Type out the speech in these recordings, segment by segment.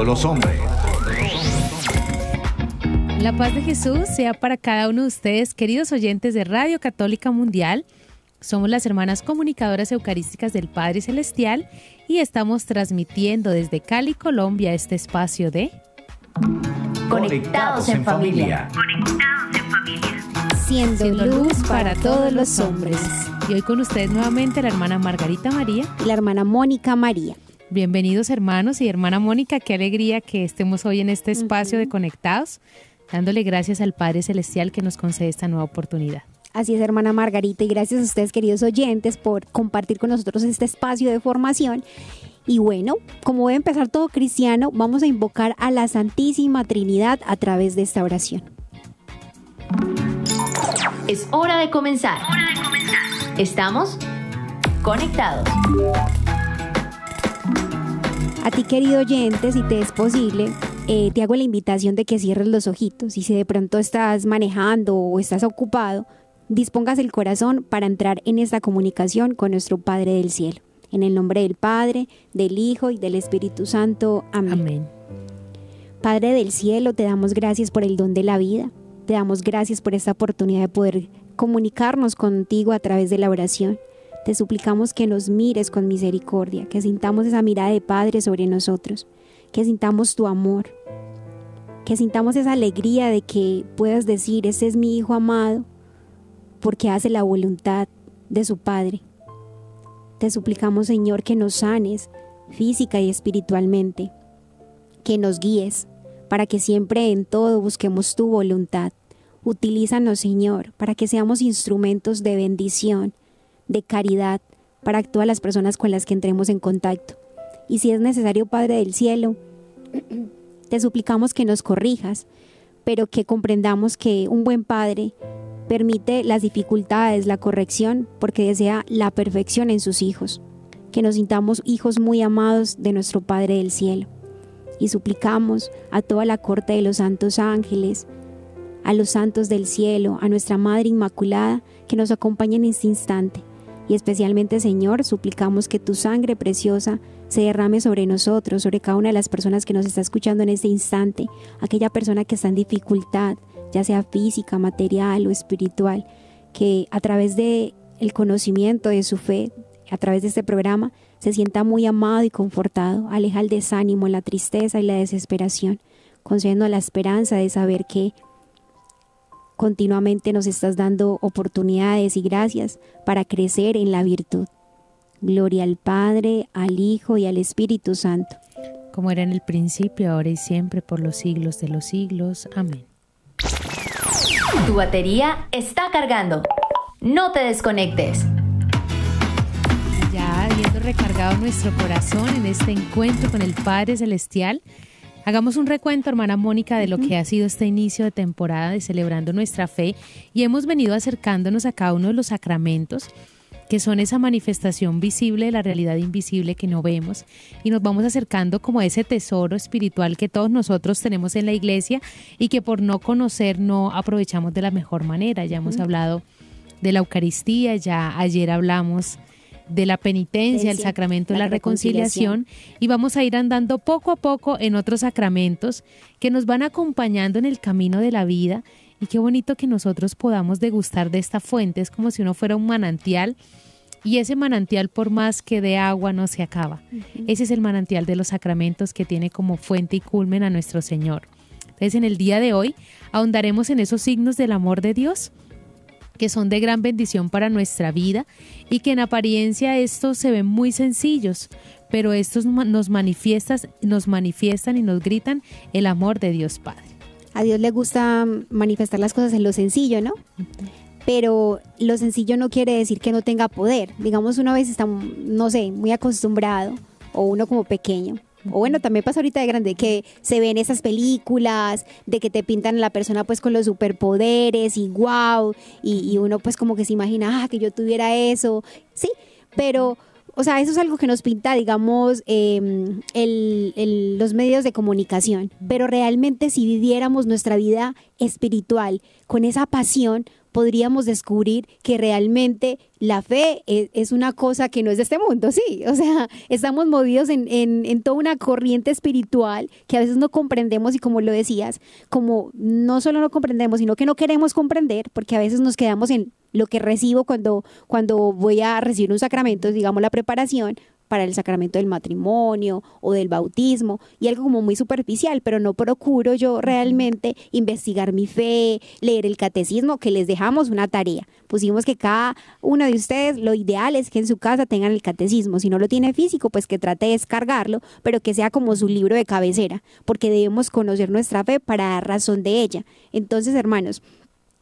todos los hombres. La paz de Jesús sea para cada uno de ustedes, queridos oyentes de Radio Católica Mundial. Somos las hermanas comunicadoras eucarísticas del Padre Celestial y estamos transmitiendo desde Cali, Colombia, este espacio de Conectados en familia. Conectados en familia. Siendo, Siendo luz para todos los hombres. Y hoy con ustedes nuevamente la hermana Margarita María. Y la hermana Mónica María. Bienvenidos hermanos y hermana Mónica, qué alegría que estemos hoy en este espacio de Conectados, dándole gracias al Padre Celestial que nos concede esta nueva oportunidad. Así es, hermana Margarita, y gracias a ustedes, queridos oyentes, por compartir con nosotros este espacio de formación. Y bueno, como debe empezar todo cristiano, vamos a invocar a la Santísima Trinidad a través de esta oración. Es hora de comenzar. Hora de comenzar. Estamos conectados. A ti, querido oyente, si te es posible, eh, te hago la invitación de que cierres los ojitos y si de pronto estás manejando o estás ocupado, dispongas el corazón para entrar en esta comunicación con nuestro Padre del Cielo. En el nombre del Padre, del Hijo y del Espíritu Santo. Amén. Amén. Padre del Cielo, te damos gracias por el don de la vida. Te damos gracias por esta oportunidad de poder comunicarnos contigo a través de la oración. Te suplicamos que nos mires con misericordia, que sintamos esa mirada de Padre sobre nosotros, que sintamos tu amor, que sintamos esa alegría de que puedas decir, ese es mi Hijo amado, porque hace la voluntad de su Padre. Te suplicamos, Señor, que nos sanes física y espiritualmente, que nos guíes para que siempre en todo busquemos tu voluntad. Utilízanos, Señor, para que seamos instrumentos de bendición, de caridad para todas las personas con las que entremos en contacto. Y si es necesario, Padre del Cielo, te suplicamos que nos corrijas, pero que comprendamos que un buen Padre permite las dificultades, la corrección, porque desea la perfección en sus hijos, que nos sintamos hijos muy amados de nuestro Padre del Cielo. Y suplicamos a toda la corte de los santos ángeles, a los santos del cielo, a nuestra Madre Inmaculada, que nos acompañen en este instante. Y especialmente, Señor, suplicamos que tu sangre preciosa se derrame sobre nosotros, sobre cada una de las personas que nos está escuchando en este instante, aquella persona que está en dificultad, ya sea física, material o espiritual, que a través de el conocimiento de su fe, a través de este programa, se sienta muy amado y confortado, aleja el desánimo, la tristeza y la desesperación, concediendo la esperanza de saber que continuamente nos estás dando oportunidades y gracias para crecer en la virtud. Gloria al Padre, al Hijo y al Espíritu Santo. Como era en el principio, ahora y siempre, por los siglos de los siglos. Amén. Tu batería está cargando. No te desconectes. Ya habiendo recargado nuestro corazón en este encuentro con el Padre Celestial, hagamos un recuento, hermana Mónica, de lo que ha sido este inicio de temporada de celebrando nuestra fe. Y hemos venido acercándonos a cada uno de los sacramentos que son esa manifestación visible de la realidad invisible que no vemos. Y nos vamos acercando como a ese tesoro espiritual que todos nosotros tenemos en la iglesia y que por no conocer no aprovechamos de la mejor manera. Ya hemos hablado de la Eucaristía, ya ayer hablamos de la penitencia, el sacramento de la la reconciliación y vamos a ir andando poco a poco en otros sacramentos que nos van acompañando en el camino de la vida y qué bonito que nosotros podamos degustar de esta fuente, es como si uno fuera un manantial y ese manantial por más que de agua no se acaba. Ese es el manantial de los sacramentos que tiene como fuente y culmen a nuestro Señor. Entonces en el día de hoy ahondaremos en esos signos del amor de Dios que son de gran bendición para nuestra vida y que en apariencia estos se ven muy sencillos, pero estos nos manifiestan, nos manifiestan y nos gritan el amor de Dios Padre. A Dios le gusta manifestar las cosas en lo sencillo, ¿no? Pero lo sencillo no quiere decir que no tenga poder. Digamos, una vez está, no sé, muy acostumbrado, o uno como pequeño. O bueno, también pasa ahorita de grande que se ven esas películas de que te pintan a la persona pues con los superpoderes y wow, y, y uno pues como que se imagina, ah, que yo tuviera eso. Sí, pero o sea, eso es algo que nos pinta, digamos, em, el- el- los medios de comunicación. Pero realmente si viviéramos nuestra vida espiritual con esa pasión, podríamos descubrir que realmente la fe es, es una cosa que no es de este mundo, sí. O sea, estamos movidos en, en- en toda una corriente espiritual que a veces no comprendemos y como lo decías, como no solo no comprendemos, sino que no queremos comprender, porque a veces nos quedamos en lo que recibo cuando, cuando voy a recibir un sacramento, digamos la preparación para el sacramento del matrimonio o del bautismo y algo como muy superficial, pero no procuro yo realmente investigar mi fe, leer el catecismo, que les dejamos una tarea. Pusimos que cada uno de ustedes, lo ideal es que en su casa tengan el catecismo. Si no lo tiene físico, pues que trate de descargarlo, pero que sea como su libro de cabecera, porque debemos conocer nuestra fe para dar razón de ella. Entonces, hermanos,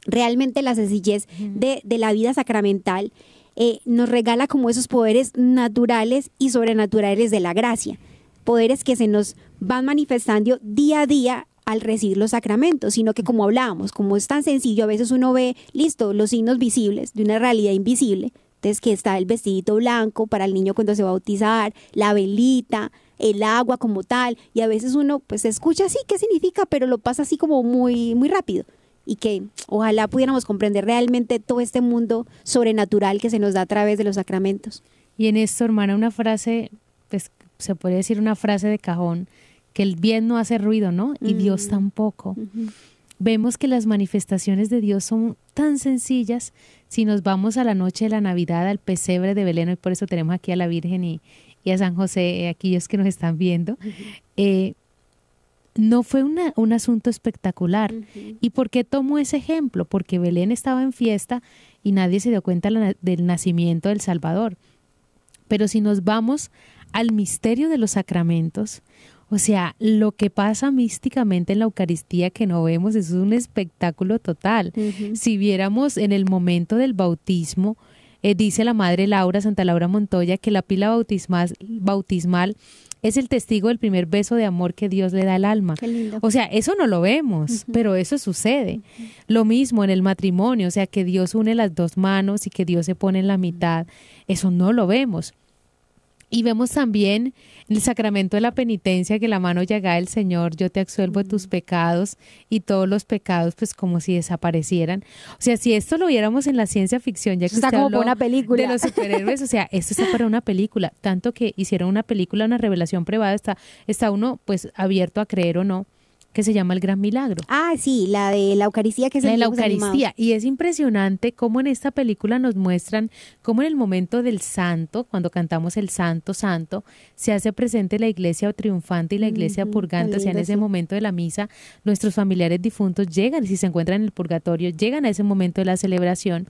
realmente la sencillez de, de la vida sacramental eh, nos regala como esos poderes naturales y sobrenaturales de la gracia, poderes que se nos van manifestando día a día al recibir los sacramentos, sino que como hablábamos, como es tan sencillo, a veces uno ve, listo, los signos visibles de una realidad invisible, entonces que está el vestidito blanco para el niño cuando se va a bautizar, la velita, el agua como tal, y a veces uno pues escucha así qué significa, pero lo pasa así como muy, muy rápido y que ojalá pudiéramos comprender realmente todo este mundo sobrenatural que se nos da a través de los sacramentos. Y en esto, hermana, una frase, pues se podría decir una frase de cajón, que el bien no hace ruido, ¿no? Y Dios tampoco. Vemos que las manifestaciones de Dios son tan sencillas si nos vamos a la noche de la Navidad, al pesebre de Belén, y por eso tenemos aquí a la Virgen y, y a San José, eh, aquellos que nos están viendo. eh, no fue una- un asunto espectacular. ¿Y por qué tomo ese ejemplo? Porque Belén estaba en fiesta y nadie se dio cuenta del nacimiento del Salvador. Pero si nos vamos al misterio de los sacramentos, o sea, lo que pasa místicamente en la Eucaristía que no vemos es un espectáculo total. Si viéramos en el momento del bautismo, eh, dice la Madre Laura, Santa Laura Montoya, que la pila bautismal, bautismal es el testigo del primer beso de amor que Dios le da al alma. Qué lindo. O sea, eso no lo vemos, pero eso sucede. Lo mismo en el matrimonio, o sea, que Dios une las dos manos y que Dios se pone en la mitad, eso no lo vemos. Y vemos también el sacramento de la penitencia, que la mano llagada del Señor, yo te absuelvo de tus pecados y todos los pecados, pues como si desaparecieran. O sea, si esto lo viéramos en la ciencia ficción, ya que está usted como para una película. de los superhéroes, o sea, esto está para una película, tanto que hicieron una película, una revelación privada, está, está uno pues abierto a creer o no, que se llama El Gran Milagro. Ah, sí, la de la Eucaristía que es La de la animados. Eucaristía. Y es impresionante cómo en esta película nos muestran cómo en el momento del santo, cuando cantamos el santo, santo, se hace presente la iglesia triunfante y la iglesia purgante. O sea, en ese sí. momento de la misa, nuestros familiares difuntos llegan, si se encuentran en el purgatorio, llegan a ese momento de la celebración.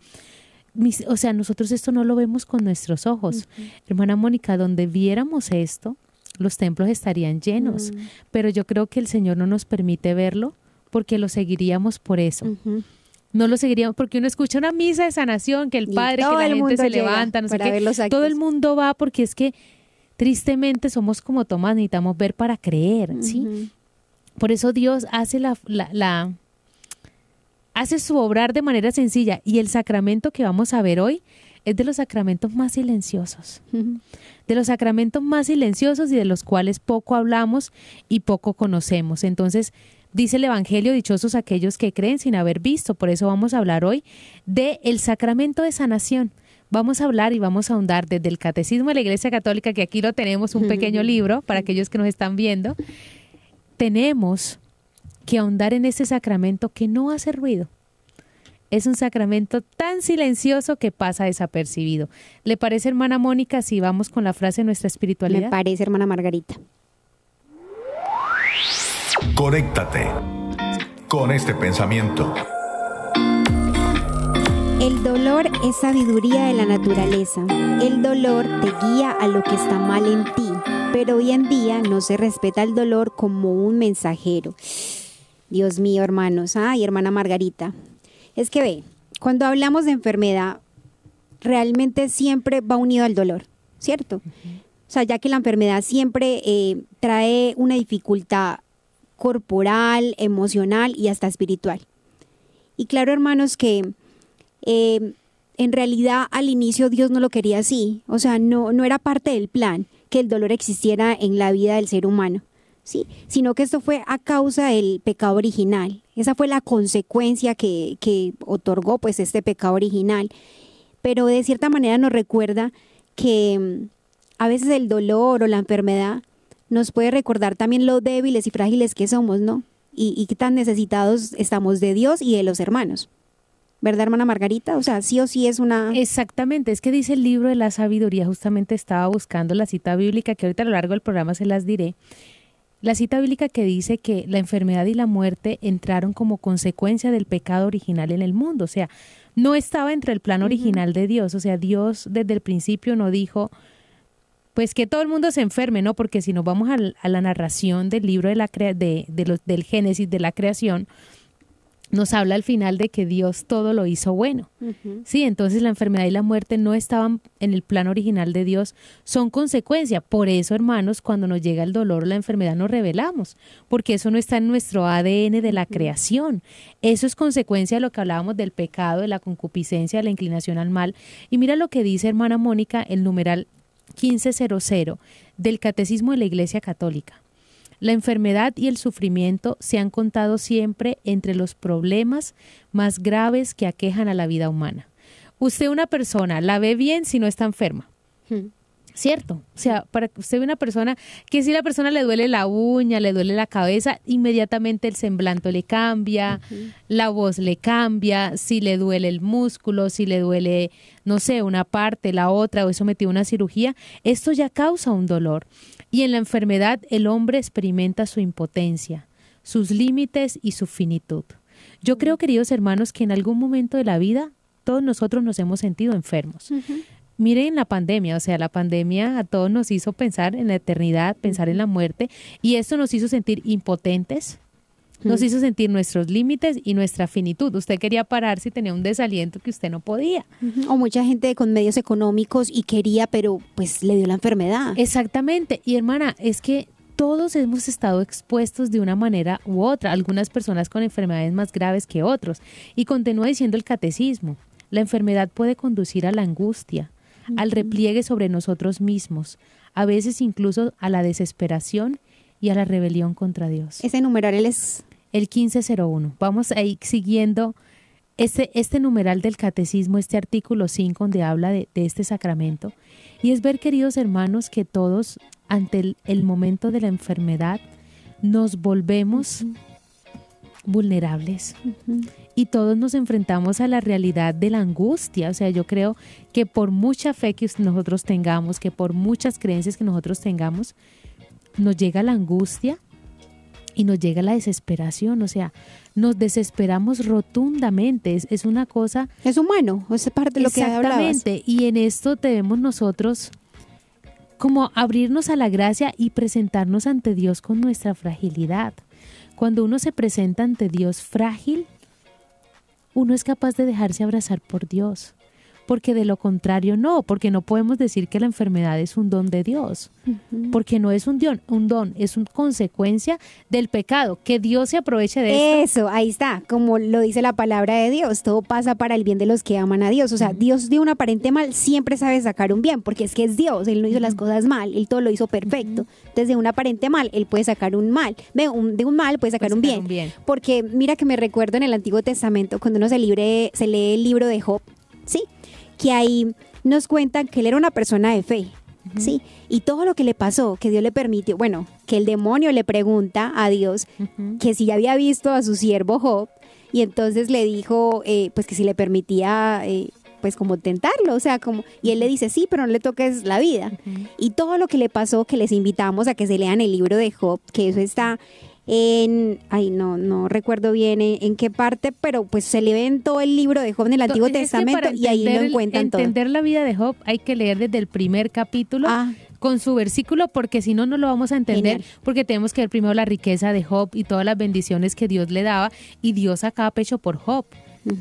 Mis- o sea, nosotros esto no lo vemos con nuestros ojos. Hermana Mónica, donde viéramos esto, los templos estarían llenos. Mm. Pero yo creo que el Señor no nos permite verlo porque lo seguiríamos por eso. No lo seguiríamos porque uno escucha una misa de sanación, que el Padre, que la el gente se levanta, no sé qué. Todo el mundo va porque es que tristemente somos como Tomás, necesitamos ver para creer, ¿sí? Por eso Dios hace la, la, la- hace su obrar de manera sencilla y el sacramento que vamos a ver hoy es de los sacramentos más silenciosos, de los sacramentos más silenciosos y de los cuales poco hablamos y poco conocemos. Entonces, dice el Evangelio, dichosos aquellos que creen sin haber visto. Por eso vamos a hablar hoy de el sacramento de sanación. Vamos a hablar y vamos a ahondar desde el Catecismo de la Iglesia Católica, que aquí lo tenemos, un pequeño libro para aquellos que nos están viendo. Tenemos que ahondar en ese sacramento que no hace ruido. Es un sacramento tan silencioso que pasa desapercibido. ¿Le parece, hermana Mónica, si vamos con la frase de nuestra Me espiritualidad? parece, hermana Margarita. Conéctate con este pensamiento. El dolor es sabiduría de la naturaleza. El dolor te guía a lo que está mal en ti, pero hoy en día no se respeta el dolor como un mensajero. Dios mío, hermanos, ay, hermana Margarita. Es que ve, cuando hablamos de enfermedad, realmente siempre va unido al dolor, ¿cierto? O sea, ya que la enfermedad siempre eh, trae una dificultad corporal, emocional y hasta espiritual. Y claro, hermanos, que eh, en realidad al inicio Dios no lo quería así, o sea, no, no era parte del plan que el dolor existiera en la vida del ser humano, ¿sí? sino que esto fue a causa del pecado original. Esa fue la consecuencia que, que otorgó pues este pecado original. Pero de cierta manera nos recuerda que mm, a veces el dolor o la enfermedad nos puede recordar también lo débiles y frágiles que somos, ¿no? Y, y tan necesitados estamos de Dios y de los hermanos. ¿Verdad, hermana Margarita? O sea, sí o sí es una... Exactamente, es que dice el libro de la sabiduría, justamente estaba buscando la cita bíblica, que ahorita a lo largo del programa se las diré. La cita bíblica que dice que la enfermedad y la muerte entraron como consecuencia del pecado original en el mundo, o sea, no estaba entre el plan original de Dios, o sea, Dios desde el principio no dijo, pues que todo el mundo se enferme, ¿no? Porque si nos vamos a, la narración del libro de la de, de los, del Génesis de la creación, nos habla al final de que Dios todo lo hizo bueno. Sí, entonces la enfermedad y la muerte no estaban en el plan original de Dios, son consecuencia. Por eso, hermanos, cuando nos llega el dolor o la enfermedad nos revelamos, porque eso no está en nuestro ADN de la creación. Eso es consecuencia de lo que hablábamos del pecado, de la concupiscencia, de la inclinación al mal. Y mira lo que dice hermana Mónica, el numeral 1500 del Catecismo de la Iglesia Católica. La enfermedad y el sufrimiento se han contado siempre entre los problemas más graves que aquejan a la vida humana. Usted una persona la ve bien si no está enferma. Hmm. ¿Cierto? O sea, para que usted ve una persona que si la persona le duele la uña, le duele la cabeza, inmediatamente el semblante le cambia, la voz le cambia, si le duele el músculo, si le duele, no sé, una parte, la otra, o eso metió una cirugía, esto ya causa un dolor. Y en la enfermedad el hombre experimenta su impotencia, sus límites y su finitud. Yo creo, queridos hermanos, que en algún momento de la vida todos nosotros nos hemos sentido enfermos. Miren la pandemia, o sea, la pandemia a todos nos hizo pensar en la eternidad, pensar en la muerte, y esto nos hizo sentir impotentes, nos hizo sentir nuestros límites y nuestra finitud. Usted quería parar si tenía un desaliento que usted no podía. O mucha gente con medios económicos y quería, pero pues le dio la enfermedad. Exactamente. Y hermana, es que todos hemos estado expuestos de una manera u otra, algunas personas con enfermedades más graves que otros. Y continúa diciendo el catecismo, la enfermedad puede conducir a la angustia, al repliegue sobre nosotros mismos, a veces incluso a la desesperación y a la rebelión contra Dios. Ese numeral es el 1501. Vamos a ir siguiendo este, este numeral del catecismo, este artículo 5 donde habla de, este sacramento. Y es ver, queridos hermanos, que todos ante el, momento de la enfermedad nos volvemos vulnerables y todos nos enfrentamos a la realidad de la angustia. O sea, yo creo que por mucha fe que nosotros tengamos, que por muchas creencias que nosotros tengamos, nos llega la angustia y nos llega la desesperación, o sea, nos desesperamos rotundamente, es, una cosa... Es humano, es parte de lo que Exactamente, y en esto debemos nosotros como abrirnos a la gracia y presentarnos ante Dios con nuestra fragilidad. Cuando uno se presenta ante Dios frágil, uno es capaz de dejarse abrazar por Dios porque de lo contrario no, porque no podemos decir que la enfermedad es un don de Dios, porque no es un don, un don, es una consecuencia del pecado, que Dios se aproveche de eso. Eso, ahí está, como lo dice la palabra de Dios, todo pasa para el bien de los que aman a Dios, o sea, Dios de un aparente mal siempre sabe sacar un bien, porque es que es Dios, Él no hizo las cosas mal, Él todo lo hizo perfecto, desde un aparente mal, Él puede sacar un mal, de un, de un mal puede sacar, un, bien. un bien, porque mira que me recuerdo en el Antiguo Testamento, cuando uno se, libre, se lee el libro de Job, ¿sí? Que ahí nos cuentan que él era una persona de fe, ¿sí? Y todo lo que le pasó, que Dios le permitió, bueno, que el demonio le pregunta a Dios que si ya había visto a su siervo Job, y entonces le dijo, eh, pues que si le permitía... Eh, pues como tentarlo, o sea, como, y él le dice, sí, pero no le toques la vida. Y todo lo que le pasó, que les invitamos a que se lean el libro de Job, que eso está en, ay, no, no recuerdo bien en, qué parte, pero pues se le ven todo el libro de Job en el Antiguo Testamento y ahí lo encuentran todo. Entender la vida de Job hay que leer desde el primer capítulo. Ah. con su versículo, porque si no, no lo vamos a entender, porque tenemos que ver primero la riqueza de Job y todas las bendiciones que Dios le daba, y Dios sacaba pecho por Job.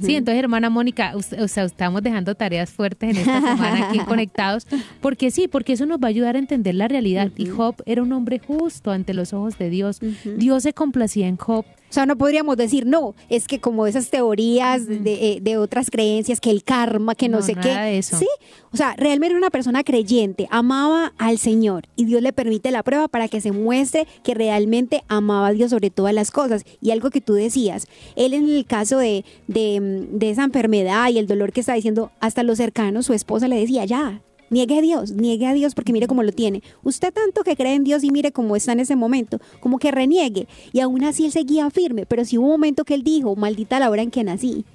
Sí, entonces, hermana Mónica, o sea, estamos dejando tareas fuertes en esta semana aquí conectados, porque sí, porque eso nos va a ayudar a entender la realidad. Y Job era un hombre justo ante los ojos de Dios. Dios se complacía en Job O sea, no podríamos decir, no, es que como esas teorías de, eh, de otras creencias, que el karma, que no, No, sé nada qué. de eso. Sí, o sea, realmente una persona creyente, amaba al Señor y Dios le permite la prueba para que se muestre que realmente amaba a Dios sobre todas las cosas. Y algo que tú decías, él en el caso de, de, de esa enfermedad y el dolor que está diciendo, hasta los cercanos, su esposa le decía, ya. Niegue a Dios, niegue a Dios porque mire cómo lo tiene. Usted tanto que cree en Dios y mire cómo está en ese momento, como que reniegue. Y aún así él seguía firme, pero sí hubo un momento que él dijo, maldita la hora en que nací.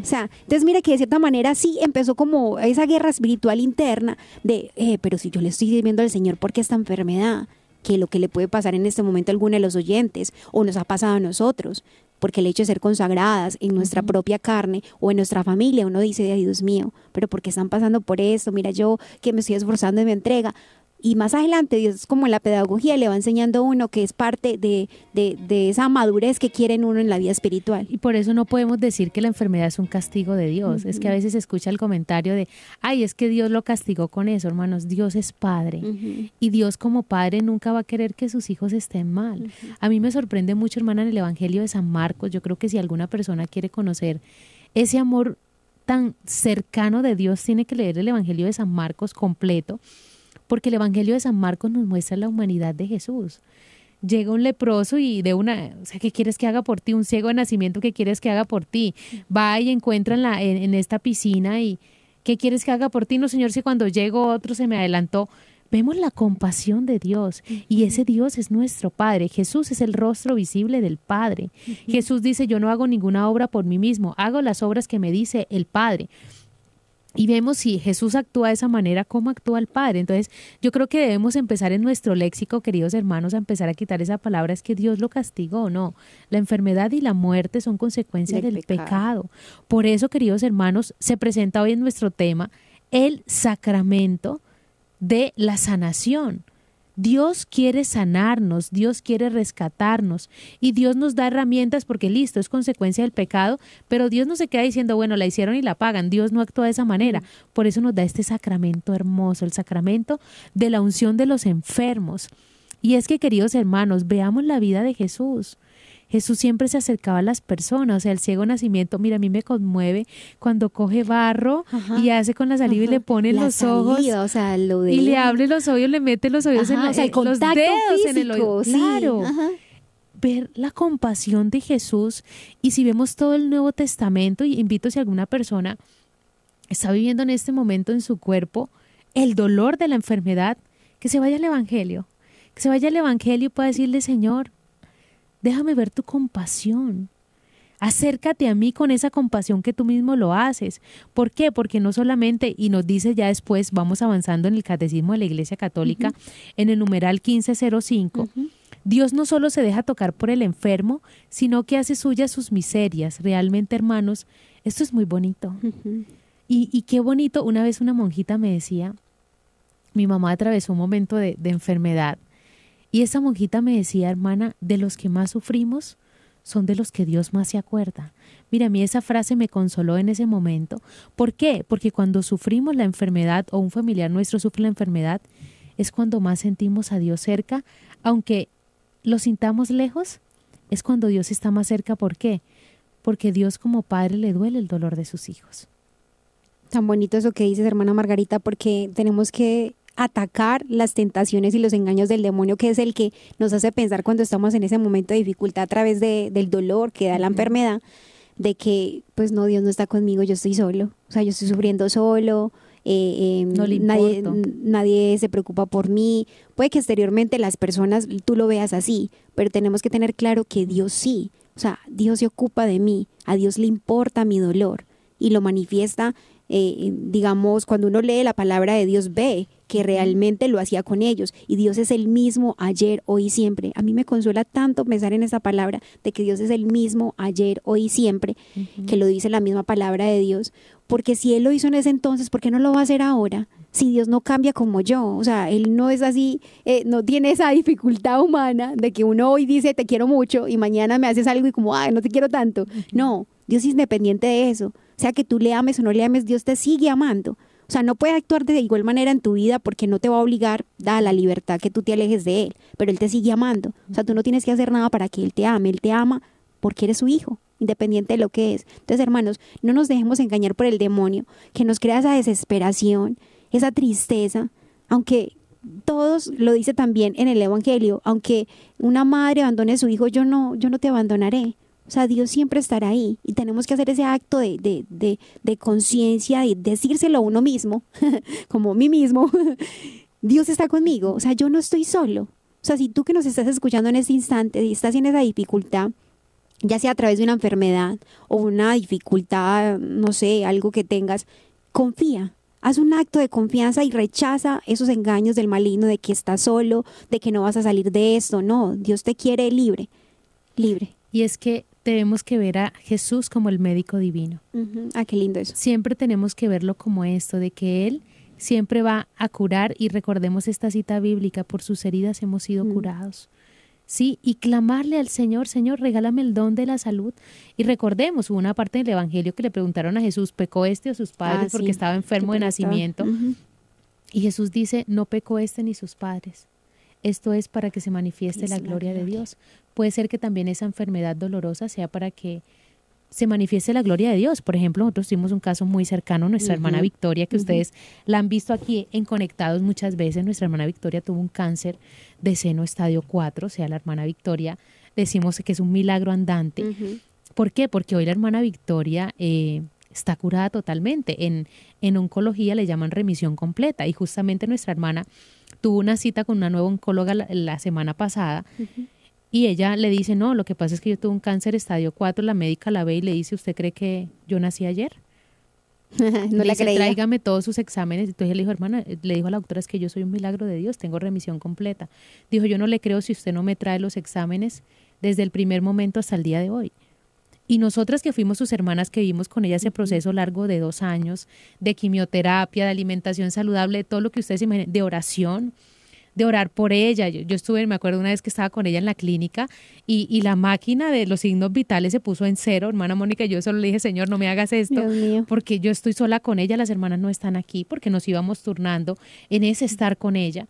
O sea, entonces mire que de cierta manera sí empezó como esa guerra espiritual interna de, eh, pero si yo le estoy sirviendo al Señor, ¿por qué esta enfermedad? Que lo que le puede pasar en este momento a alguno de los oyentes o nos ha pasado a nosotros, porque el hecho de ser consagradas en nuestra propia carne o en nuestra familia, uno dice, Dios mío, pero porque están pasando por esto? Mira, yo que me estoy esforzando en mi entrega. Y más adelante, Dios, como en la pedagogía, le va enseñando a uno que es parte de, de, de esa madurez que quiere en uno en la vida espiritual. Y por eso no podemos decir que la enfermedad es un castigo de Dios. Es que a veces se escucha el comentario de, ay, es que Dios lo castigó con eso, hermanos. Dios es padre. Y Dios como padre nunca va a querer que sus hijos estén mal. A mí me sorprende mucho, hermana, en el Evangelio de San Marcos. Yo creo que si alguna persona quiere conocer ese amor tan cercano de Dios, tiene que leer el Evangelio de San Marcos completo, porque el Evangelio de San Marcos nos muestra la humanidad de Jesús llega un leproso y de una, o sea, ¿qué quieres que haga por ti? Un ciego de nacimiento, ¿qué quieres que haga por ti? Va y encuentra en, la, en, en esta piscina y ¿qué quieres que haga por ti? No, Señor, si cuando llego otro se me adelantó. Vemos la compasión de Dios y ese Dios es nuestro Padre. Jesús es el rostro visible del Padre. Jesús dice, yo no hago ninguna obra por mí mismo, hago las obras que me dice el Padre. Y vemos si Jesús actúa de esa manera, cómo actúa el Padre. Entonces, yo creo que debemos empezar en nuestro léxico, queridos hermanos, a empezar a quitar esa palabra, es que Dios lo castigó, no. La enfermedad y la muerte son consecuencias Del del, pecado. pecado. Por eso, queridos hermanos, se presenta hoy en nuestro tema el sacramento de la sanación. Dios quiere sanarnos, Dios quiere rescatarnos y Dios nos da herramientas porque listo, es consecuencia del pecado, pero Dios no se queda diciendo, bueno, la hicieron y la pagan, Dios no actúa de esa manera. Por eso nos da este sacramento hermoso, el sacramento de la unción de los enfermos. Y es que, queridos hermanos, veamos la vida de Jesús. Jesús siempre se acercaba a las personas, o sea, el ciego nacimiento, mira, a mí me conmueve cuando coge barro Ajá. y hace con la saliva y le pone en La los ojos o sea, lo de y le abre los oídos, le mete los oídos en, la- o sea, el en los dedos en el físico, oído. sí, Claro. ajá. Ver la compasión de Jesús y si vemos todo el Nuevo Testamento, y invito si alguna persona está viviendo en este momento en su cuerpo el dolor de la enfermedad, que se vaya al Evangelio, que se vaya al Evangelio y pueda decirle, Señor, déjame ver tu compasión. Acércate a mí con esa compasión que tú mismo lo haces. ¿Por qué? Porque no solamente, y nos dice ya después, vamos avanzando en el Catecismo de la Iglesia Católica, en el numeral 1505, Dios no solo se deja tocar por el enfermo, sino que hace suyas sus miserias. Realmente, hermanos, esto es muy bonito. Y, y qué bonito, una vez una monjita me decía, mi mamá atravesó un momento de, de enfermedad y esa monjita me decía, hermana, de los que más sufrimos son de los que Dios más se acuerda. Mira, a mí esa frase me consoló en ese momento. ¿Por qué? Porque cuando sufrimos la enfermedad o un familiar nuestro sufre la enfermedad, es cuando más sentimos a Dios cerca, aunque lo sintamos lejos, es cuando Dios está más cerca. ¿Por qué? Porque Dios como Padre le duele el dolor de sus hijos. Tan bonito eso que dices, hermana Margarita, porque tenemos que atacar las tentaciones y los engaños del demonio, que es el que nos hace pensar cuando estamos en ese momento de dificultad a través de, del dolor que da la enfermedad, de que, pues no, Dios no está conmigo, yo estoy solo, o sea, yo estoy sufriendo solo, eh, eh, No le nadie, nadie se preocupa por mí. Puede que exteriormente las personas tú lo veas así, pero tenemos que tener claro que Dios sí, o sea, Dios se ocupa de mí, a Dios le importa mi dolor y lo manifiesta, eh, digamos, cuando uno lee la palabra de Dios, ve que realmente lo hacía con ellos y Dios es el mismo ayer, hoy y siempre. A mí me consuela tanto pensar en esa palabra de que Dios es el mismo ayer, hoy y siempre, que lo dice la misma palabra de Dios, porque si Él lo hizo en ese entonces, ¿por qué no lo va a hacer ahora? Si Dios no cambia como yo, o sea, Él no es así, eh, no tiene esa dificultad humana de que uno hoy dice te quiero mucho y mañana me haces algo y como, ay, no te quiero tanto. No, Dios es independiente de eso. O sea, que tú le ames o no le ames, Dios te sigue amando. O sea, no puede actuar de igual manera en tu vida porque no te va a obligar, da la libertad que tú te alejes de Él, pero Él te sigue amando. O sea, tú no tienes que hacer nada para que Él te ame, Él te ama porque eres su hijo, independiente de lo que es. Entonces, hermanos, no nos dejemos engañar por el demonio, que nos crea esa desesperación, esa tristeza, aunque todos lo dice también en el evangelio, aunque una madre abandone a su hijo, yo no yo no te abandonaré. O sea, Dios siempre estará ahí y tenemos que hacer ese acto de, de, de, de conciencia y decírselo a uno mismo, como mí mismo. Dios está conmigo, o sea, yo no estoy solo. O sea, si tú que nos estás escuchando en este instante y estás en esa dificultad, ya sea a través de una enfermedad o una dificultad, no sé, algo que tengas, confía. Haz un acto de confianza y rechaza esos engaños del maligno de que estás solo, de que no vas a salir de esto. No, Dios te quiere libre, libre. Y es que tenemos que ver a Jesús como el médico divino. Ah, qué lindo eso. Siempre tenemos que verlo como esto, de que Él siempre va a curar y recordemos esta cita bíblica, por sus heridas hemos sido curados. Sí, y clamarle al Señor, Señor, regálame el don de la salud. Y recordemos, hubo una parte del Evangelio que le preguntaron a Jesús, ¿pecó este o sus padres Ah, porque sí, estaba enfermo de nacimiento? Y Jesús dice, no pecó este ni sus padres. Esto es para que se manifieste Es la la gloria de. Dios. Puede ser que también esa enfermedad dolorosa sea para que se manifieste la gloria de Dios. Por ejemplo, nosotros tuvimos un caso muy cercano, nuestra hermana Victoria, que ustedes la han visto aquí en Conectados muchas veces. Nuestra hermana Victoria tuvo un cáncer de seno estadio 4, o sea, la hermana Victoria decimos que es un milagro andante. ¿Por qué? Porque hoy la hermana Victoria eh, está curada totalmente. En, en oncología le llaman remisión completa y justamente nuestra hermana tuvo una cita con una nueva oncóloga la, la semana pasada y ella le dice, no, lo que pasa es que yo tuve un cáncer estadio 4, la médica la ve y le dice, ¿usted cree que yo nací ayer? no Le la dice, creía. tráigame todos sus exámenes. Entonces le dijo, hermana, eh, le dijo a la doctora, es que yo soy un milagro de Dios, tengo remisión completa. Dijo, yo no le creo si usted no me trae los exámenes desde el primer momento hasta el día de hoy. Y nosotras que fuimos sus hermanas, que vimos con ella ese proceso largo de dos años, de quimioterapia, de alimentación saludable, de todo lo que ustedes imaginen, de oración, de orar por ella. Yo, yo estuve, me acuerdo una vez que estaba con ella en la clínica y, y la máquina de los signos vitales se puso en cero, hermana Mónica, yo solo le dije, Señor, no me hagas esto, Dios mío. porque yo estoy sola con ella, las hermanas no están aquí, porque nos íbamos turnando en ese estar con ella.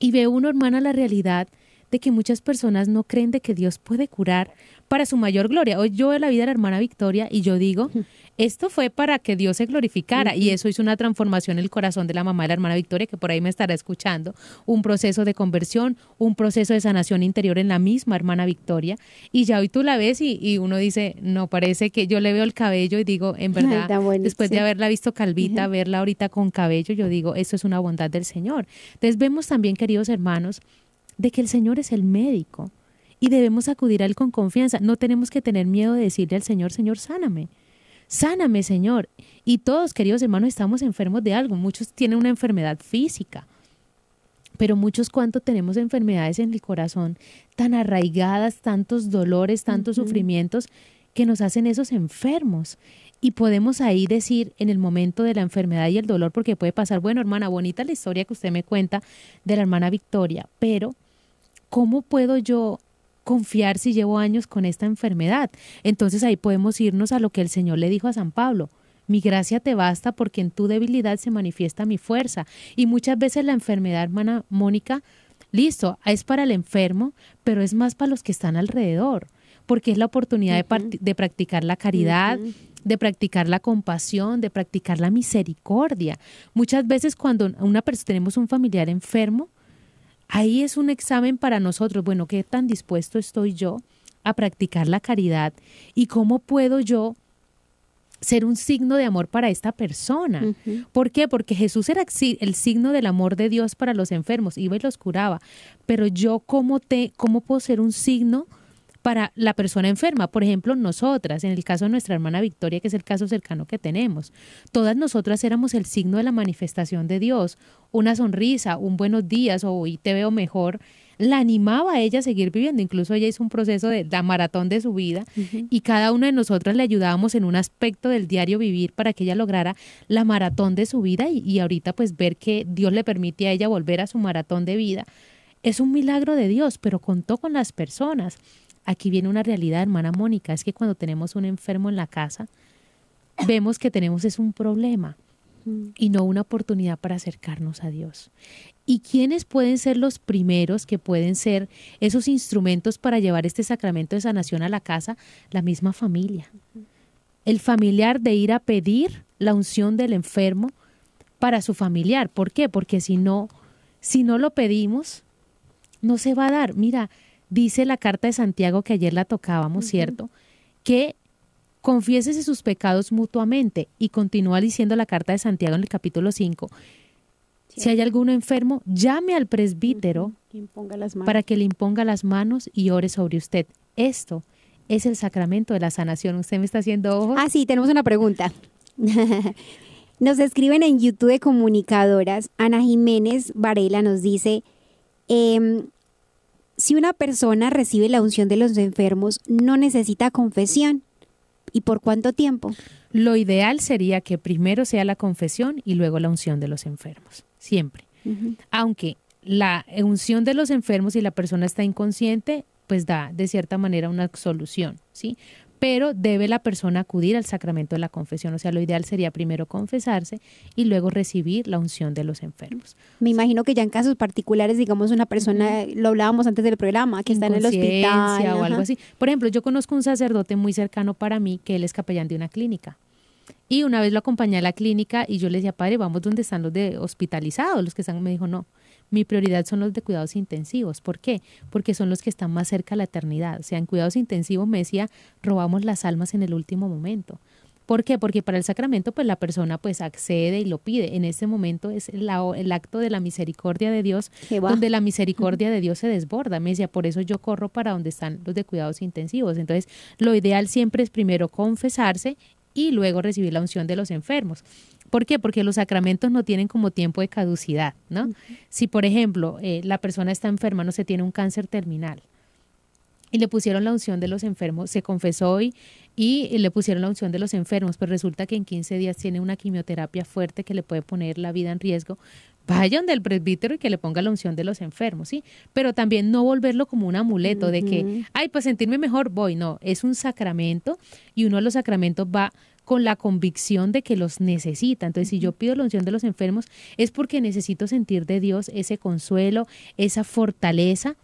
Y veo uno, hermana, la realidad de que muchas personas no creen de que Dios puede curar para su mayor gloria. Hoy yo veo la vida de la hermana Victoria y yo digo, esto fue para que Dios se glorificara y eso hizo una transformación en el corazón de la mamá de la hermana Victoria, que por ahí me estará escuchando, un proceso de conversión, un proceso de sanación interior en la misma hermana Victoria. Y ya hoy tú la ves y, y uno dice, no, parece que yo le veo el cabello y digo, en verdad, bueno, después de haberla visto calvita, verla ahorita con cabello, yo digo, eso es una bondad del Señor. Entonces vemos también, queridos hermanos, de que el Señor es el médico y debemos acudir a Él con confianza. No tenemos que tener miedo de decirle al Señor, Señor, sáname. Sáname, Señor. Y todos, queridos hermanos, estamos enfermos de algo. Muchos tienen una enfermedad física, pero muchos cuanto tenemos enfermedades en el corazón tan arraigadas, tantos dolores, tantos sufrimientos que nos hacen esos enfermos. Y podemos ahí decir en el momento de la enfermedad y el dolor, porque puede pasar, bueno, hermana, bonita la historia que usted me cuenta de la hermana Victoria, pero ¿cómo puedo yo confiar si llevo años con esta enfermedad? Entonces ahí podemos irnos a lo que el Señor le dijo a San Pablo. Mi gracia te basta porque en tu debilidad se manifiesta mi fuerza. Y muchas veces la enfermedad, hermana Mónica, listo, es para el enfermo, pero es más para los que están alrededor, porque es la oportunidad de, practicar la caridad, de practicar la compasión, de practicar la misericordia. Muchas veces cuando una tenemos un familiar enfermo, ahí es un examen para nosotros, bueno, ¿qué tan dispuesto estoy yo a practicar la caridad y cómo puedo yo ser un signo de amor para esta persona? ¿Por qué? Porque Jesús era el signo del amor de Dios para los enfermos, iba y los curaba, pero yo cómo te cómo puedo ser un signo para la persona enferma. Por ejemplo, nosotras, en el caso de nuestra hermana Victoria, que es el caso cercano que tenemos, todas nosotras éramos el signo de la manifestación de Dios. Una sonrisa, un buenos días o hoy te veo mejor, la animaba a ella a seguir viviendo. Incluso ella hizo un proceso de la maratón de su vida y cada una de nosotras le ayudábamos en un aspecto del diario vivir para que ella lograra la maratón de su vida y, y ahorita pues ver que Dios le permite a ella volver a su maratón de vida. Es un milagro de Dios, pero contó con las personas. Aquí viene una realidad, hermana Mónica, es que cuando tenemos un enfermo en la casa, vemos que tenemos es un problema. y no una oportunidad para acercarnos a Dios. ¿Y quiénes pueden ser los primeros que pueden ser esos instrumentos para llevar este sacramento de sanación a la casa? La misma familia. El familiar de ir a pedir la unción del enfermo para su familiar. ¿Por qué? Porque si no, si no lo pedimos, no se va a dar. Mira, dice la carta de Santiago que ayer la tocábamos, ¿cierto? Que confiésese sus pecados mutuamente y continúa diciendo la carta de Santiago en el capítulo 5 si hay alguno enfermo, llame al presbítero para que le imponga las manos y ore sobre usted. Esto es el sacramento de la sanación. ¿Usted me está haciendo ojos? Ah, sí, tenemos una pregunta. nos escriben en YouTube de comunicadoras. Ana Jiménez Varela nos dice, em, si una persona recibe la unción de los enfermos, no necesita confesión. ¿Y por cuánto tiempo? Lo ideal sería que primero sea la confesión y luego la unción de los enfermos siempre. Aunque la unción de los enfermos y la persona está inconsciente, pues da de cierta manera una solución, ¿sí? Pero debe la persona acudir al sacramento de la confesión. O sea, lo ideal sería primero confesarse y luego recibir la unción de los enfermos. Me imagino que ya en casos particulares, digamos, una persona, lo hablábamos antes del programa, que está en el hospital. o algo así. Por ejemplo, yo conozco un sacerdote muy cercano para mí que él es capellán de una clínica. Y una vez lo acompañé a la clínica y yo le decía, padre, vamos donde están los de hospitalizados, los que están, me dijo, no, mi prioridad son los de cuidados intensivos. ¿Por qué? Porque son los que están más cerca a la eternidad. O sea, en cuidados intensivos me decía, robamos las almas en el último momento. ¿Por qué? Porque para el sacramento, pues la persona pues accede y lo pide. En ese momento es el acto de la misericordia de Dios, donde la misericordia de Dios se desborda. Me decía, por eso yo corro para donde están los de cuidados intensivos. Entonces, lo ideal siempre es primero confesarse y luego recibir la unción de los enfermos. ¿Por qué? Porque los sacramentos no tienen como tiempo de caducidad, ¿no? Si, por ejemplo, eh, la persona está enferma, no se tiene un cáncer terminal y le pusieron la unción de los enfermos, se confesó hoy y le pusieron la unción de los enfermos, pero resulta que en 15 días tiene una quimioterapia fuerte que le puede poner la vida en riesgo, vayan del presbítero y que le ponga la unción de los enfermos, ¿sí? Pero también no volverlo como un amuleto de que, ay, pues sentirme mejor voy, no, es un sacramento y uno de los sacramentos va con la convicción de que los necesita. Entonces, si yo pido la unción de los enfermos, es porque necesito sentir de Dios ese consuelo, esa fortaleza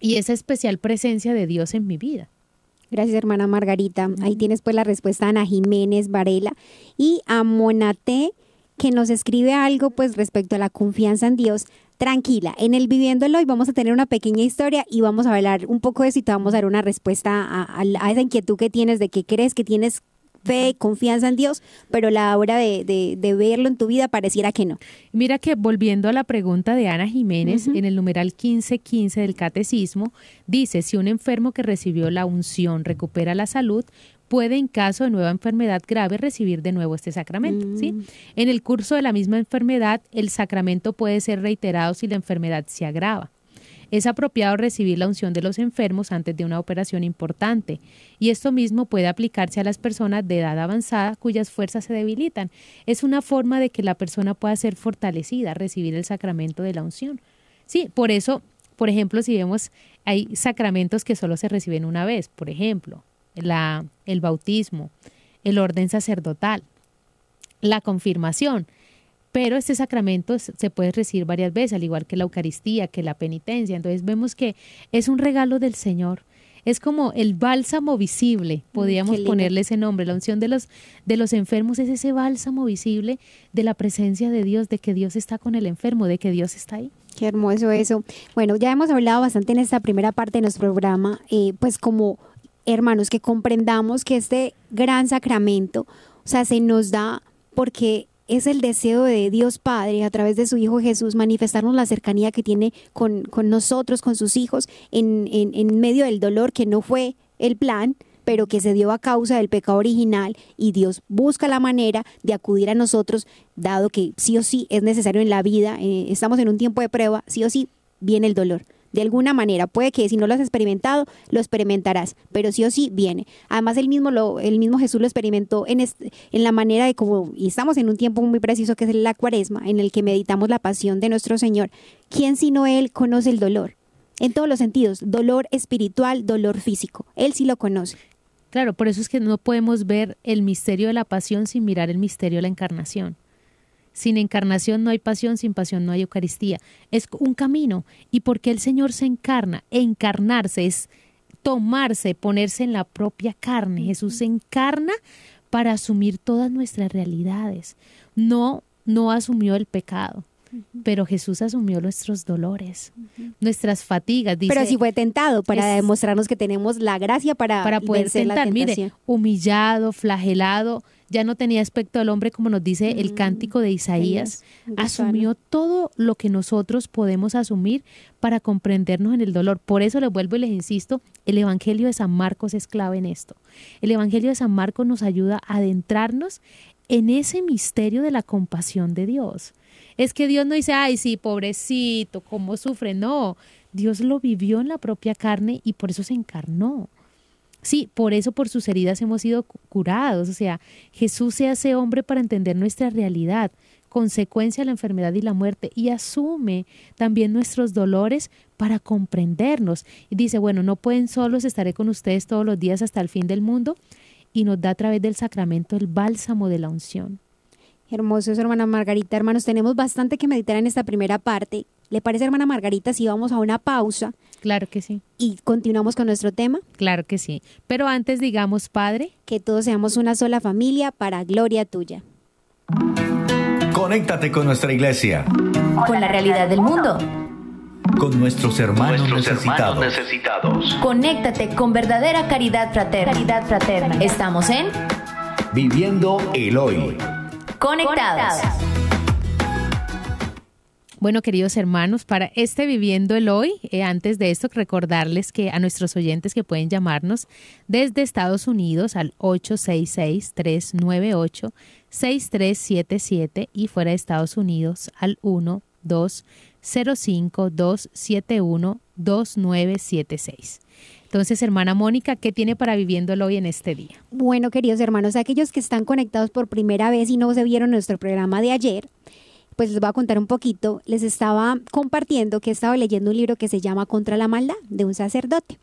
y esa especial presencia de Dios en mi vida. Gracias, hermana Margarita. Ahí tienes pues la respuesta a Ana Jiménez Varela y a Monate que nos escribe algo pues respecto a la confianza en Dios. Tranquila, en el Viviéndolo hoy vamos a tener una pequeña historia y vamos a hablar un poco de eso y te vamos a dar una respuesta a, esa inquietud que tienes de que crees que tienes fe, confianza en Dios, pero la hora de, verlo en tu vida pareciera que no. Mira que volviendo a la pregunta de Ana Jiménez, en el numeral 1515 del Catecismo, dice, si un enfermo que recibió la unción recupera la salud, puede en caso de nueva enfermedad grave recibir de nuevo este sacramento. ¿sí? Mm. En el curso de la misma enfermedad, el sacramento puede ser reiterado si la enfermedad se agrava. Es apropiado recibir la unción de los enfermos antes de una operación importante y esto mismo puede aplicarse a las personas de edad avanzada cuyas fuerzas se debilitan. Es una forma de que la persona pueda ser fortalecida, recibir el sacramento de la unción. Sí, por eso, por ejemplo, si vemos, hay sacramentos que solo se reciben una vez, por ejemplo, la, el bautismo, el orden sacerdotal, la confirmación. Pero este sacramento se puede recibir varias veces, al igual que la Eucaristía, que la penitencia. Entonces vemos que es un regalo del Señor. Es como el bálsamo visible, mm, podríamos ponerle ese nombre. La unción de los, de los enfermos es ese bálsamo visible de la presencia de Dios, de que Dios está con el enfermo, de que Dios está ahí. Qué hermoso eso. Bueno, ya hemos hablado bastante en esta primera parte de nuestro programa, eh, pues como hermanos, que comprendamos que este gran sacramento, o sea, se nos da porque es el deseo de Dios Padre a través de su Hijo Jesús manifestarnos la cercanía que tiene con, nosotros, con sus hijos, en, en, medio del dolor que no fue el plan, pero que se dio a causa del pecado original y Dios busca la manera de acudir a nosotros, dado que sí o sí es necesario en la vida, eh, estamos en un tiempo de prueba, sí o sí viene el dolor de alguna manera. Puede que si no lo has experimentado, lo experimentarás, pero sí o sí viene. Además, el mismo, lo, el mismo Jesús lo experimentó en, en la manera de como, y estamos en un tiempo muy preciso que es la cuaresma, en el que meditamos la pasión de nuestro Señor. ¿Quién sino Él conoce el dolor? En todos los sentidos, dolor espiritual, dolor físico. Él sí lo conoce. Claro, por eso es que no podemos ver el misterio de la pasión sin mirar el misterio de la encarnación. Sin encarnación no hay pasión, sin pasión no hay Eucaristía. Es un camino. ¿Y por qué el Señor se encarna? Encarnarse es tomarse, ponerse en la propia carne. Jesús se encarna para asumir todas nuestras realidades. No, no asumió el pecado. Pero Jesús asumió nuestros dolores, nuestras fatigas. Dice, Pero sí fue tentado para es- demostrarnos que tenemos la gracia para, para poder vencer la tentar. Mire, humillado, flagelado, ya no tenía aspecto del hombre como nos dice el Mm, cántico de Isaías. Isaías, Asumió todo lo que nosotros podemos asumir para comprendernos en el dolor. Por eso les vuelvo y les insisto, el Evangelio de San Marcos es clave en esto. El Evangelio de San Marcos nos ayuda a adentrarnos en ese misterio de la compasión de Dios. Es que Dios no dice, ay, sí, pobrecito, cómo sufre. No, Dios lo vivió en la propia carne y por eso se encarnó. Sí, por eso por sus heridas hemos sido cu- curados. O sea, Jesús se hace hombre para entender nuestra realidad, consecuencia de la enfermedad y la muerte, y asume también nuestros dolores para comprendernos. Y dice, bueno, no pueden solos, estaré con ustedes todos los días hasta el fin del mundo, y nos da a través del sacramento el bálsamo de la unción. Hermoso eso, hermana Margarita. Hermanos, tenemos bastante que meditar en esta primera parte. ¿Le parece, hermana Margarita, si vamos a una pausa Claro que sí, y continuamos con nuestro tema? claro que sí. Pero antes digamos, Padre, Que todos seamos una sola familia para gloria tuya. Conéctate con nuestra iglesia, Con la realidad del mundo. con nuestros hermanos Nuestros hermanos necesitados. necesitados. Conéctate con verdadera caridad fraterna. Caridad fraterna. Estamos en Viviendo el hoy. Conectados. Bueno, queridos hermanos, para este Viviendo el Hoy, eh, antes de esto, recordarles que a nuestros oyentes que pueden llamarnos desde Estados Unidos al 866-398-6377 y fuera de Estados Unidos al 1-205-271-2976. Entonces, hermana Mónica, ¿qué tiene para Viviendo el Hoy en este día? Bueno, queridos hermanos, aquellos que están conectados por primera vez y no se vieron nuestro programa de ayer, pues les voy a contar un poquito. Les estaba compartiendo que he estado leyendo un libro que se llama Contra la maldad de un sacerdote.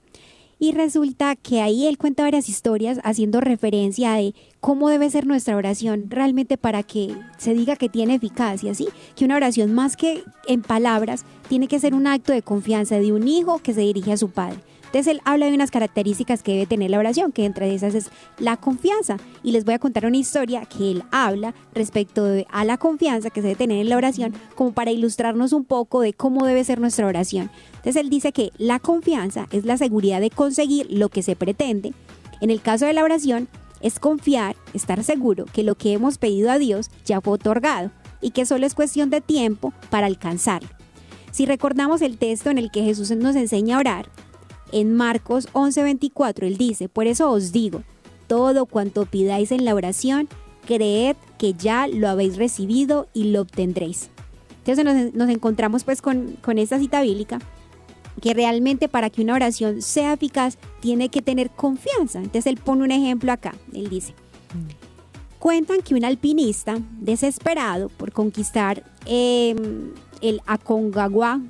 Y resulta que ahí él cuenta varias historias haciendo referencia de cómo debe ser nuestra oración realmente para que se diga que tiene eficacia, ¿sí? Que una oración más que en palabras tiene que ser un acto de confianza de un hijo que se dirige a su padre. Entonces él habla de unas características que debe tener la oración, que entre esas es la confianza. Y les voy a contar una historia que él habla respecto a la confianza que se debe tener en la oración, como para ilustrarnos un poco de cómo debe ser nuestra oración. Entonces él dice que la confianza es la seguridad de conseguir lo que se pretende. En el caso de la oración, es confiar, estar seguro que lo que hemos pedido a Dios ya fue otorgado y que solo es cuestión de tiempo para alcanzarlo. Si recordamos el texto en el que Jesús nos enseña a orar, en Marcos 11:24 él dice, por eso os digo, todo cuanto pidáis en la oración, creed que ya lo habéis recibido y lo obtendréis. Entonces nos, encontramos pues con, esta cita bíblica que realmente para que una oración sea eficaz tiene que tener confianza. Entonces él pone un ejemplo acá, él dice, cuentan que un alpinista desesperado por conquistar eh, el Aconcagua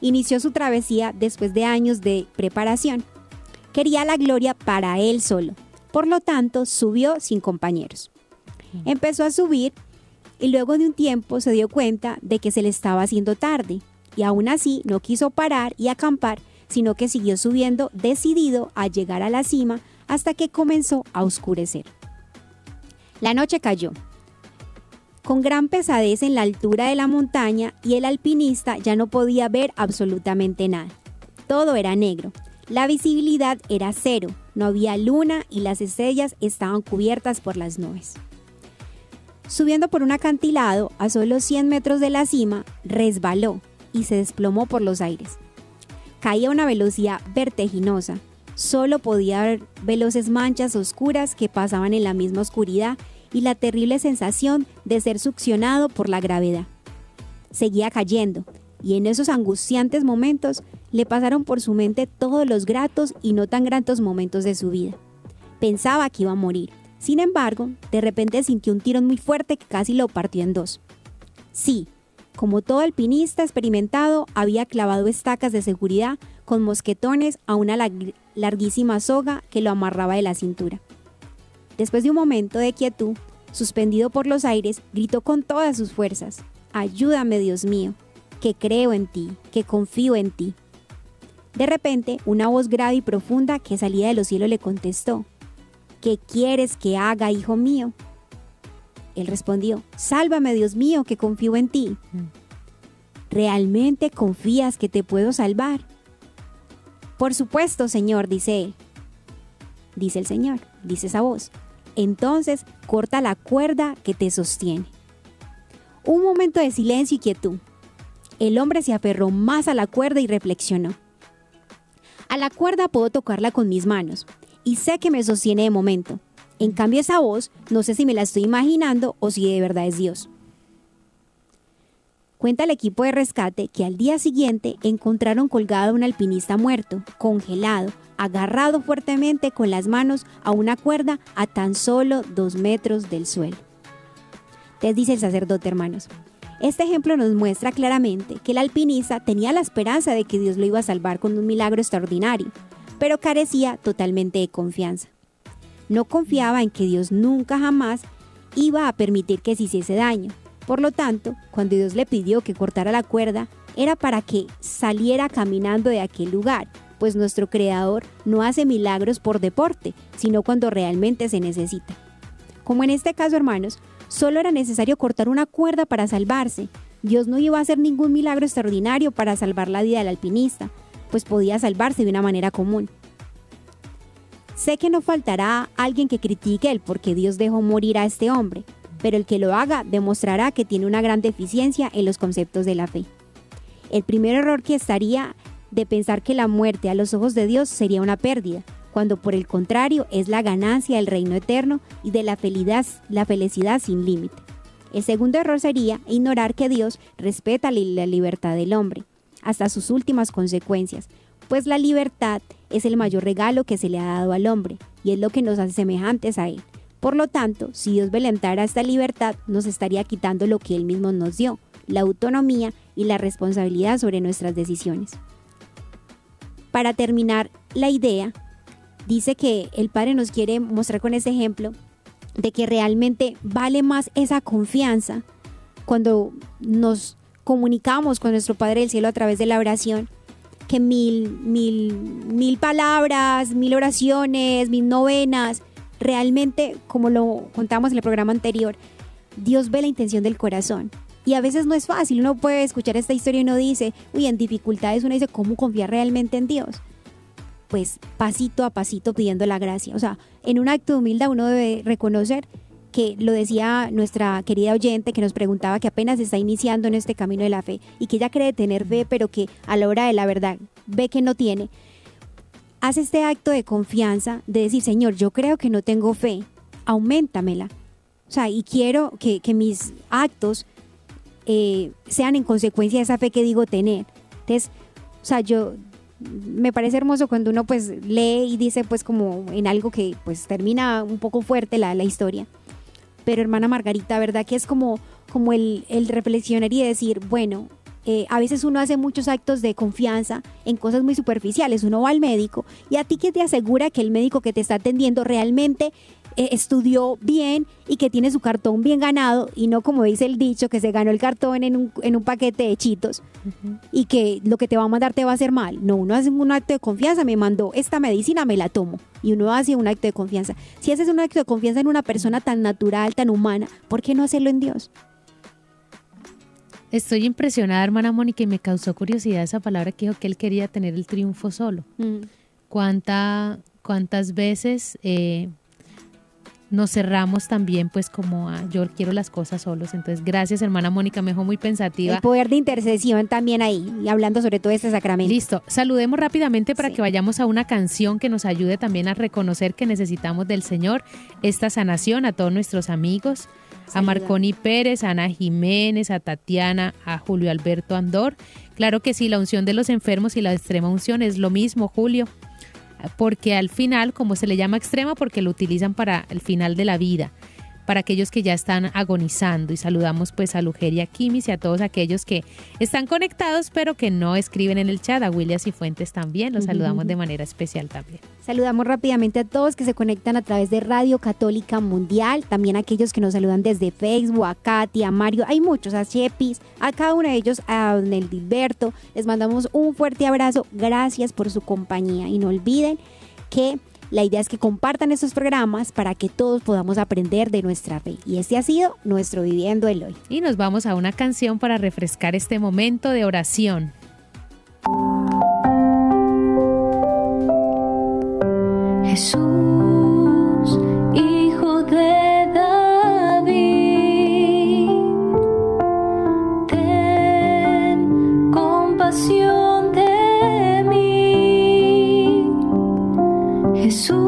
inició su travesía después de años de preparación. Quería la gloria para él solo, por lo tanto subió sin compañeros. Empezó a subir y luego de un tiempo se dio cuenta de que se le estaba haciendo tarde y aún así no quiso parar y acampar, sino que siguió subiendo decidido a llegar a la cima hasta que comenzó a oscurecer. La noche cayó, con gran pesadez en la altura de la montaña y el alpinista ya no podía ver absolutamente nada. Todo era negro. La visibilidad era cero, no había luna y las estrellas estaban cubiertas por las nubes. Subiendo por un acantilado a solo 100 metros de la cima, resbaló y se desplomó por los aires. Caía a una velocidad vertiginosa. Solo podía ver veloces manchas oscuras que pasaban en la misma oscuridad y la terrible sensación de ser succionado por la gravedad. Seguía cayendo, y en esos angustiantes momentos le pasaron por su mente todos los gratos y no tan gratos momentos de su vida. Pensaba que iba a morir. Sin embargo, de repente sintió un tirón muy fuerte que casi lo partió en dos. Sí, como todo alpinista experimentado, había clavado estacas de seguridad con mosquetones a una larguísima soga que lo amarraba de la cintura. Después de un momento de quietud, suspendido por los aires, gritó con todas sus fuerzas, Ayúdame, Dios mío, que creo en ti, que confío en ti. De repente, una voz grave y profunda que salía de los cielos le contestó, ¿Qué quieres que haga, hijo mío? Él respondió, Sálvame, Dios mío, que confío en ti. ¿Realmente confías que te puedo salvar? Por supuesto, Señor, dice él. Dice el Señor, dice esa voz. Entonces corta la cuerda que te sostiene. Un momento de silencio y quietud. El hombre se aferró más a la cuerda y reflexionó. A la cuerda puedo tocarla con mis manos y sé que me sostiene de momento. En cambio esa voz no sé si me la estoy imaginando o si de verdad es Dios. Cuenta el equipo de rescate que al día siguiente encontraron colgado a un alpinista muerto, congelado, agarrado fuertemente con las manos a una cuerda a tan solo dos metros del suelo. Les dice el sacerdote, hermanos. Este ejemplo nos muestra claramente que el alpinista tenía la esperanza de que Dios lo iba a salvar con un milagro extraordinario, pero carecía totalmente de confianza. No confiaba en que Dios nunca jamás iba a permitir que se hiciese daño. Por lo tanto, cuando Dios le pidió que cortara la cuerda, era para que saliera caminando de aquel lugar, pues nuestro Creador no hace milagros por deporte, sino cuando realmente se necesita. Como en este caso, hermanos, solo era necesario cortar una cuerda para salvarse. Dios no iba a hacer ningún milagro extraordinario para salvar la vida del alpinista, pues podía salvarse de una manera común. Sé que no faltará alguien que critique el por qué Dios dejó morir a este hombre, pero el que lo haga demostrará que tiene una gran deficiencia en los conceptos de la fe. El primer error que estaría de pensar que la muerte a los ojos de Dios sería una pérdida, cuando por el contrario es la ganancia del reino eterno y de la felicidad, la felicidad sin límite. El segundo error sería ignorar que Dios respeta la libertad del hombre, hasta sus últimas consecuencias, pues la libertad es el mayor regalo que se le ha dado al hombre y es lo que nos hace semejantes a él. Por lo tanto, si Dios violentara esta libertad, nos estaría quitando lo que Él mismo nos dio, la autonomía y la responsabilidad sobre nuestras decisiones. Para terminar la idea, dice que el Padre nos quiere mostrar con ese ejemplo de que realmente vale más esa confianza cuando nos comunicamos con nuestro Padre del Cielo a través de la oración que mil, mil, mil palabras, mil oraciones, mil novenas. Realmente, como lo contamos en el programa anterior, Dios ve la intención del corazón. Y a veces no es fácil, uno puede escuchar esta historia y uno dice, uy, en dificultades uno dice, ¿cómo confiar realmente en Dios? Pues pasito a pasito pidiendo la gracia. O sea, en un acto de humildad uno debe reconocer que lo decía nuestra querida oyente que nos preguntaba que apenas está iniciando en este camino de la fe y que ella cree tener fe, pero que a la hora de la verdad ve que no tiene. Hace este acto de confianza de decir, Señor, yo creo que no tengo fe, aumentamela. O sea, y quiero que, mis actos eh, sean en consecuencia de esa fe que digo tener. Entonces, o sea, yo me parece hermoso cuando uno pues lee y dice pues como en algo que pues termina un poco fuerte la, la historia pero hermana Margarita, ¿verdad? Que es como, como el, el reflexionar y decir, bueno, eh, a veces uno hace muchos actos de confianza en cosas muy superficiales. Uno va al médico y a ti que te asegura que el médico que te está atendiendo realmente eh, estudió bien y que tiene su cartón bien ganado y no como dice el dicho que se ganó el cartón en un, en un paquete de chitos y que lo que te va a mandar te va a hacer mal. No, uno hace un acto de confianza, me mandó esta medicina, me la tomo y uno hace un acto de confianza. Si haces un acto de confianza en una persona tan natural, tan humana, ¿por qué no hacerlo en Dios? Estoy impresionada, hermana Mónica, y me causó curiosidad esa palabra que dijo que él quería tener el triunfo solo. Mm. ¿Cuánta, ¿Cuántas veces eh, nos cerramos también pues como a yo quiero las cosas solos. Entonces, gracias hermana Mónica, me dejó muy pensativa. El poder de intercesión también ahí, y hablando sobre todo este sacramento. Listo, saludemos rápidamente para que vayamos a una canción que nos ayude también a reconocer que necesitamos del Señor esta sanación a todos nuestros amigos, a Marconi Pérez, a Ana Jiménez, a Tatiana, a Julio Alberto Andor. Claro que sí, la unción de los enfermos y la extrema unción es lo mismo, Julio porque al final, como se le llama extrema, porque lo utilizan para el final de la vida. Para aquellos que ya están agonizando. Y saludamos pues a Lugeria Kimis y a todos aquellos que están conectados pero que no escriben en el chat, a Williams y Fuentes también, los saludamos de manera especial también. Saludamos rápidamente a todos que se conectan a través de Radio Católica Mundial, también a aquellos que nos saludan desde Facebook, a Katy, a Mario, hay muchos, a Chepis, a cada uno de ellos, a Don Dilberto, les mandamos un fuerte abrazo, gracias por su compañía. Y no olviden que la idea es que compartan estos programas para que todos podamos aprender de nuestra fe. Y este ha sido nuestro Viviendo el Hoy. Y nos vamos a una canción para refrescar este momento de oración. Jesús, Jesús,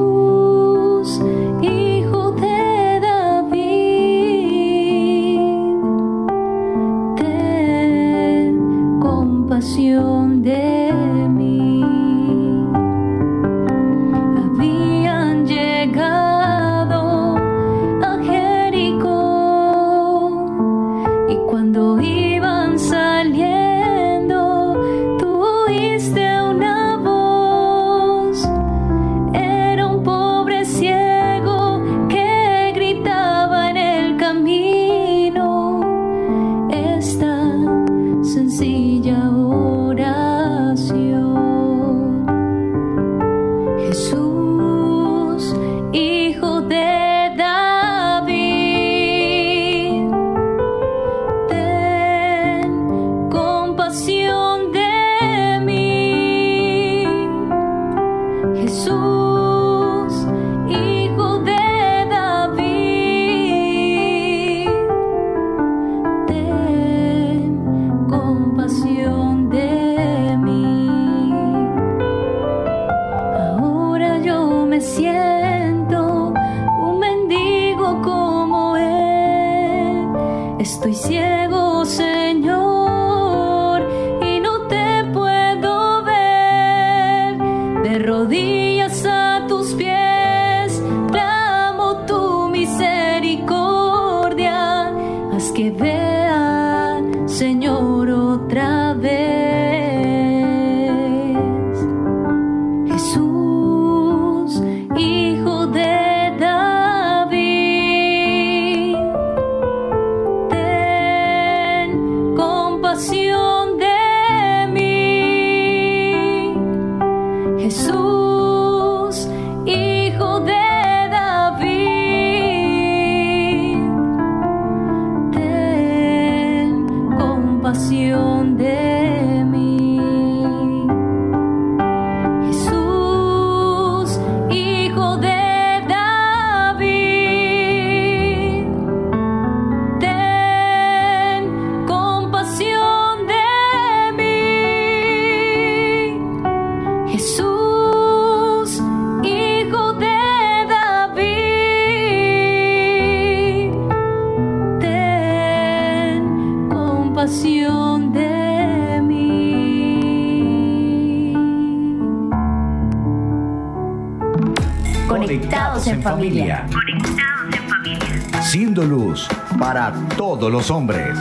Conectados en familia. Conectados en familia. Siendo luz para todos los hombres.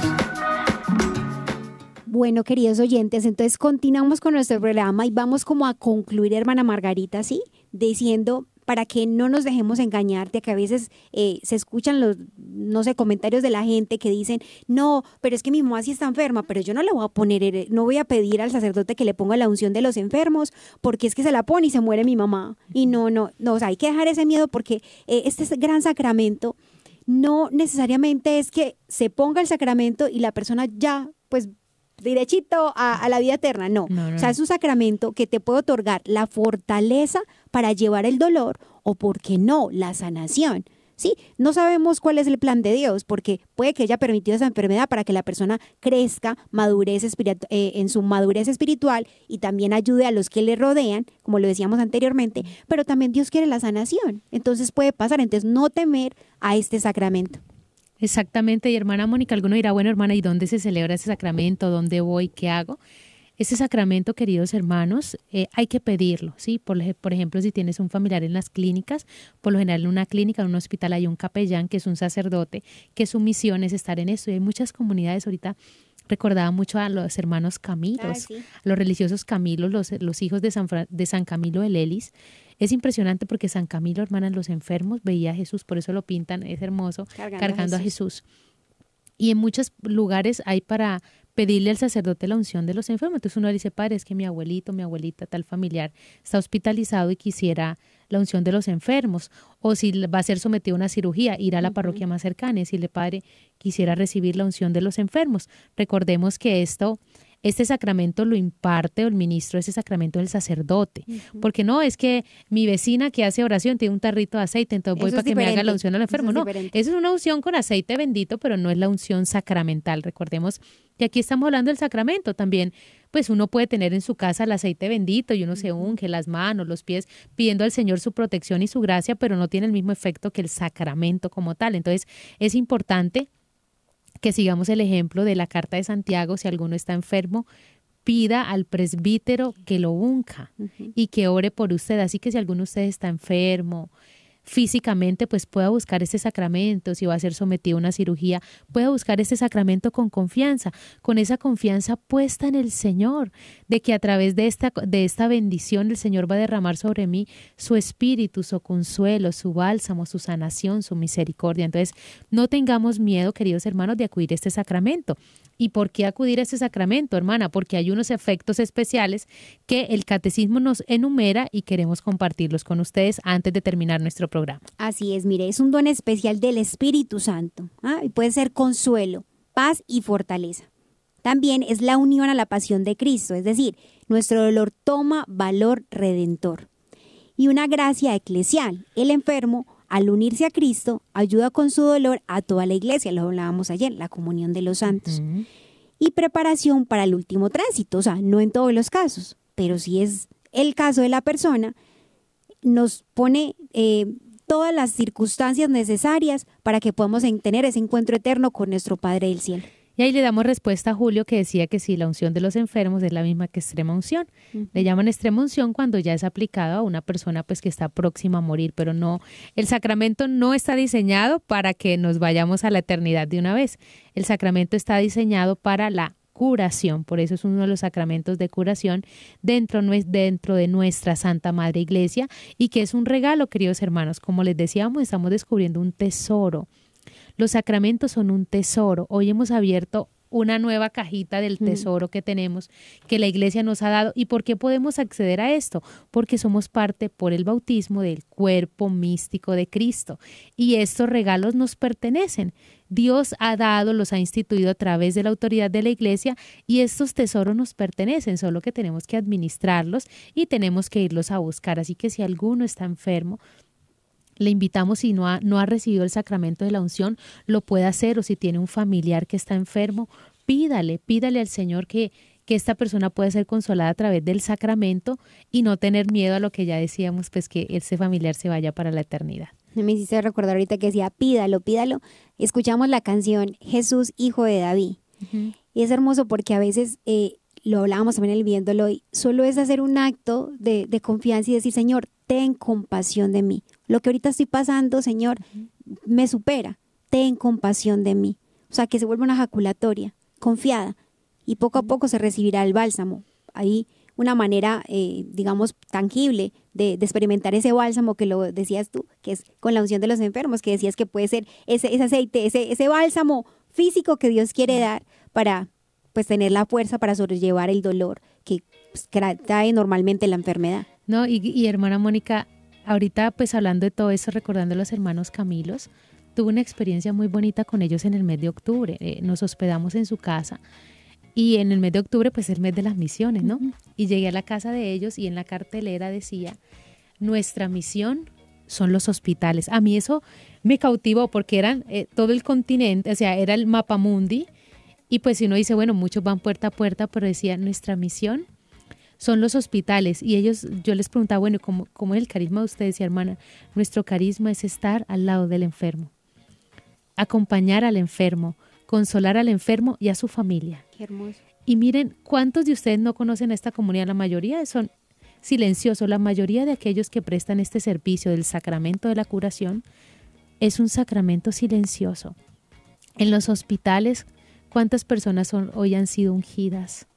Bueno, queridos oyentes, entonces continuamos con nuestro programa y vamos como a concluir, hermana Margarita, ¿sí? Diciendo para que no nos dejemos engañar de que a veces eh, se escuchan los, no sé, comentarios de la gente que dicen, no, pero es que mi mamá sí está enferma, pero yo no le voy a poner, no voy a pedir al sacerdote que le ponga la unción de los enfermos, porque es que se la pone y se muere mi mamá. Y no, no, no, o sea, hay que dejar ese miedo porque eh, este es gran sacramento no necesariamente es que se ponga el sacramento y la persona ya, pues, derechito a, a la vida eterna. No. No, no, o sea, es un sacramento que te puede otorgar la fortaleza para llevar el dolor o, ¿por qué no?, la sanación. Sí, no sabemos cuál es el plan de Dios, porque puede que haya permitido esa enfermedad para que la persona crezca, madurez eh, en su madurez espiritual y también ayude a los que le rodean, como lo decíamos anteriormente, pero también Dios quiere la sanación. Entonces puede pasar, entonces no temer a este sacramento. Exactamente, y hermana Mónica, alguno dirá, bueno, hermana, ¿y dónde se celebra ese sacramento? ¿Dónde voy? ¿Qué hago? Este sacramento, queridos hermanos, eh, hay que pedirlo, ¿sí? Por, por ejemplo, si tienes un familiar en las clínicas, por lo general en una clínica, en un hospital hay un capellán que es un sacerdote, que su misión es estar en esto. Y hay muchas comunidades ahorita, recordaba mucho a los hermanos Camilos, sí. a los religiosos Camilos, los, los hijos de San, de San Camilo de Lelis. Es impresionante porque San Camilo, hermanas, los enfermos, veía a Jesús, por eso lo pintan, es hermoso, Cargando cargando, a a Jesús. Y en muchos lugares hay para pedirle al sacerdote la unción de los enfermos. Entonces uno le dice, padre, es que mi abuelito, mi abuelita, tal familiar está hospitalizado y quisiera la unción de los enfermos. O si va a ser sometido a una cirugía, ir a la parroquia más cercana y decirle, padre, quisiera recibir la unción de los enfermos. Recordemos que esto, este sacramento lo imparte o el ministro ese sacramento el sacerdote. Porque no es que mi vecina que hace oración tiene un tarrito de aceite, entonces voy Eso para que me haga la unción al enfermo. Eso es no, diferente. eso es una unción con aceite bendito, pero no es la unción sacramental. Recordemos que aquí estamos hablando del sacramento también. Pues uno puede tener en su casa el aceite bendito y uno se unge las manos, los pies, pidiendo al Señor su protección y su gracia, pero no tiene el mismo efecto que el sacramento como tal. Entonces es importante que sigamos el ejemplo de la carta de Santiago, si alguno está enfermo, pida al presbítero que lo unja y que ore por usted. Así que si alguno de ustedes está enfermo físicamente, pues pueda buscar este sacramento, si va a ser sometido a una cirugía, pueda buscar este sacramento con confianza, con esa confianza puesta en el Señor, de que a través de esta, de esta bendición el Señor va a derramar sobre mí su espíritu, su consuelo, su bálsamo, su sanación, su misericordia. Entonces, no tengamos miedo, queridos hermanos, de acudir a este sacramento. ¿Y por qué acudir a este sacramento, hermana? Porque hay unos efectos especiales que el catecismo nos enumera y queremos compartirlos con ustedes antes de terminar nuestro programa. Así es, mire, es un don especial del Espíritu Santo. ¿ah? Y puede ser consuelo, paz y fortaleza. También es la unión a la pasión de Cristo, es decir, nuestro dolor toma valor redentor. Y una gracia eclesial. El enfermo, al unirse a Cristo, ayuda con su dolor a toda la iglesia, lo hablábamos ayer, la comunión de los santos. Y preparación para el último tránsito, o sea, no en todos los casos, pero si es el caso de la persona, nos pone eh, todas las circunstancias necesarias para que podamos en- tener ese encuentro eterno con nuestro Padre del Cielo. Y ahí le damos respuesta a Julio que decía que si la unción de los enfermos es la misma que extrema unción. Le llaman extrema unción cuando ya es aplicado a una persona pues que está próxima a morir, pero no, el sacramento no está diseñado para que nos vayamos a la eternidad de una vez. El sacramento está diseñado para la curación, por eso es uno de los sacramentos de curación dentro, dentro de nuestra Santa Madre Iglesia y que es un regalo, queridos hermanos. Como les decíamos, estamos descubriendo un tesoro. Los sacramentos son un tesoro. Hoy hemos abierto una nueva cajita del tesoro que tenemos, que la iglesia nos ha dado. ¿Y por qué podemos acceder a esto? Porque somos parte por el bautismo del cuerpo místico de Cristo. Y estos regalos nos pertenecen. Dios ha dado, los ha instituido a través de la autoridad de la iglesia y estos tesoros nos pertenecen, solo que tenemos que administrarlos y tenemos que irlos a buscar. Así que si alguno está enfermo, le invitamos si no ha, no ha recibido el sacramento de la unción, lo puede hacer o si tiene un familiar que está enfermo, pídale, pídale al Señor que, que esta persona pueda ser consolada a través del sacramento y no tener miedo a lo que ya decíamos, pues que ese familiar se vaya para la eternidad. Me hiciste recordar ahorita que decía, pídalo, pídalo. Escuchamos la canción Jesús, Hijo de David. Y es hermoso porque a veces, eh, lo hablábamos también en el viéndolo hoy, solo es hacer un acto de, de confianza y decir, Señor, ten compasión de mí. Lo que ahorita estoy pasando, Señor, me supera. Ten compasión de mí. O sea, que se vuelva una jaculatoria, confiada. Y poco a poco se recibirá el bálsamo. Ahí una manera, eh, digamos, tangible de, de experimentar ese bálsamo que lo decías tú, que es con la unción de los enfermos, que decías que puede ser ese, ese aceite, ese, ese bálsamo físico que Dios quiere dar para pues tener la fuerza para sobrellevar el dolor que pues, tra- trae normalmente la enfermedad. No, y, y hermana Mónica, ahorita pues hablando de todo eso, recordando a los hermanos Camilos, tuve una experiencia muy bonita con ellos en el mes de octubre. Eh, nos hospedamos en su casa y en el mes de octubre pues es el mes de las misiones, ¿no? Y llegué a la casa de ellos y en la cartelera decía, nuestra misión son los hospitales. A mí eso me cautivó porque eran eh, todo el continente, o sea, era el mapa mundi. Y pues si uno dice, bueno, muchos van puerta a puerta, pero decía, nuestra misión son los hospitales. Y ellos, yo les preguntaba, bueno, ¿cómo, cómo es el carisma de ustedes? Y hermana, nuestro carisma es estar al lado del enfermo, acompañar al enfermo, consolar al enfermo y a su familia. Qué hermoso. Y miren, ¿cuántos de ustedes no conocen esta comunidad? La mayoría son silenciosos. La mayoría de aquellos que prestan este servicio del sacramento de la curación es un sacramento silencioso. En los hospitales, ¿cuántas personas son, hoy han sido ungidas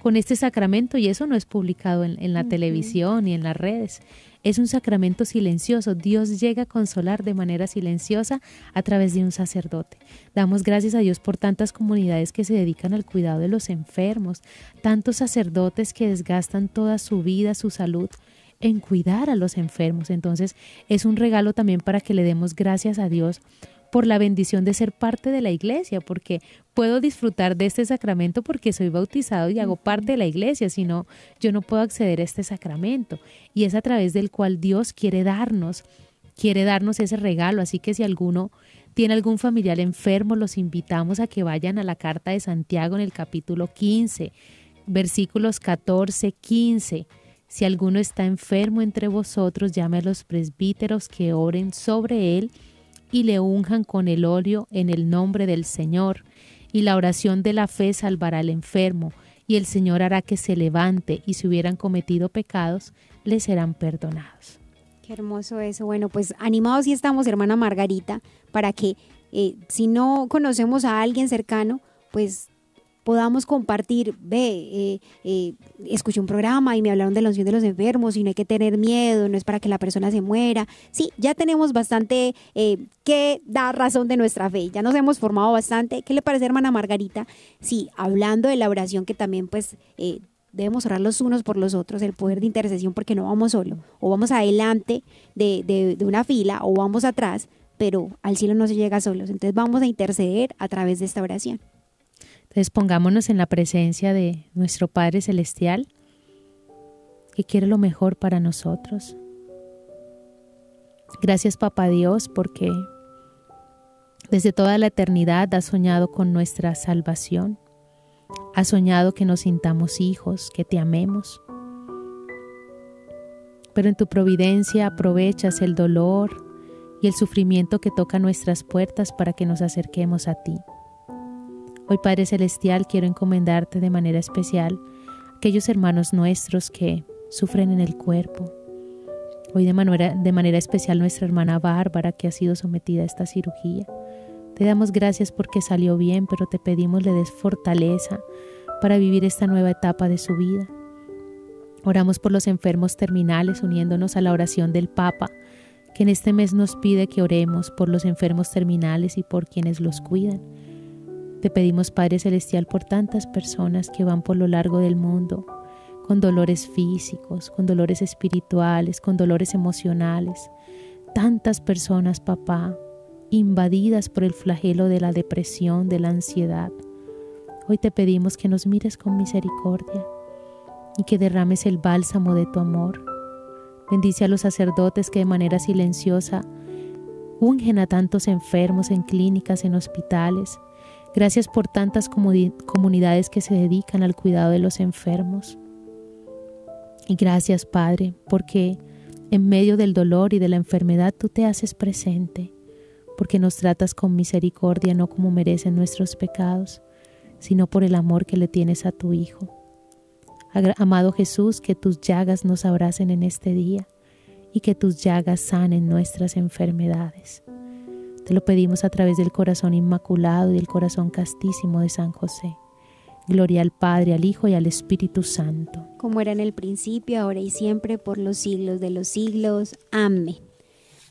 con este sacramento? Y eso no es publicado en, en la televisión ni en las redes. Es un sacramento silencioso. Dios llega a consolar de manera silenciosa a través de un sacerdote. Damos gracias a Dios por tantas comunidades que se dedican al cuidado de los enfermos, tantos sacerdotes que desgastan toda su vida, su salud en cuidar a los enfermos. Entonces es un regalo también para que le demos gracias a Dios por la bendición de ser parte de la iglesia, porque puedo disfrutar de este sacramento porque soy bautizado y hago parte de la iglesia, si no, yo no puedo acceder a este sacramento. Y es a través del cual Dios quiere darnos, quiere darnos ese regalo. Así que si alguno tiene algún familiar enfermo, los invitamos a que vayan a la carta de Santiago en el capítulo 15, versículos 14, 15. Si alguno está enfermo entre vosotros, llame a los presbíteros que oren sobre él y le unjan con el óleo en el nombre del Señor. Y la oración de la fe salvará al enfermo, y el Señor hará que se levante, y si hubieran cometido pecados, les serán perdonados. Qué hermoso eso. Bueno, pues animados y estamos, hermana Margarita, para que eh, si no conocemos a alguien cercano, pues podamos compartir, ve, eh, eh, escuché un programa y me hablaron de la unción de los enfermos y no hay que tener miedo, no es para que la persona se muera. Sí, ya tenemos bastante eh, que dar razón de nuestra fe, ya nos hemos formado bastante. ¿Qué le parece, hermana Margarita? Sí, hablando de la oración que también pues... Eh, debemos orar los unos por los otros, el poder de intercesión, porque no vamos solo, o vamos adelante de, de, de una fila, o vamos atrás, pero al cielo no se llega solos. Entonces vamos a interceder a través de esta oración. Entonces pongámonos en la presencia de nuestro Padre Celestial, que quiere lo mejor para nosotros. Gracias Papá Dios porque desde toda la eternidad has soñado con nuestra salvación. Has soñado que nos sintamos hijos, que te amemos. Pero en tu providencia aprovechas el dolor y el sufrimiento que toca nuestras puertas para que nos acerquemos a ti. Hoy Padre Celestial quiero encomendarte de manera especial aquellos hermanos nuestros que sufren en el cuerpo. Hoy de manera, de manera especial nuestra hermana Bárbara que ha sido sometida a esta cirugía. Te damos gracias porque salió bien, pero te pedimos le des fortaleza para vivir esta nueva etapa de su vida. Oramos por los enfermos terminales, uniéndonos a la oración del Papa, que en este mes nos pide que oremos por los enfermos terminales y por quienes los cuidan. Te pedimos, Padre Celestial, por tantas personas que van por lo largo del mundo con dolores físicos, con dolores espirituales, con dolores emocionales. Tantas personas, papá, invadidas por el flagelo de la depresión, de la ansiedad. Hoy te pedimos que nos mires con misericordia y que derrames el bálsamo de tu amor. Bendice a los sacerdotes que de manera silenciosa ungen a tantos enfermos en clínicas, en hospitales. Gracias por tantas comunidades que se dedican al cuidado de los enfermos. Y gracias, Padre, porque en medio del dolor y de la enfermedad tú te haces presente, porque nos tratas con misericordia no como merecen nuestros pecados, sino por el amor que le tienes a tu Hijo. Amado Jesús, que tus llagas nos abracen en este día y que tus llagas sanen nuestras enfermedades. Te lo pedimos a través del corazón inmaculado y del corazón castísimo de San José. Gloria al Padre, al Hijo y al Espíritu Santo. Como era en el principio, ahora y siempre, por los siglos de los siglos. Amén.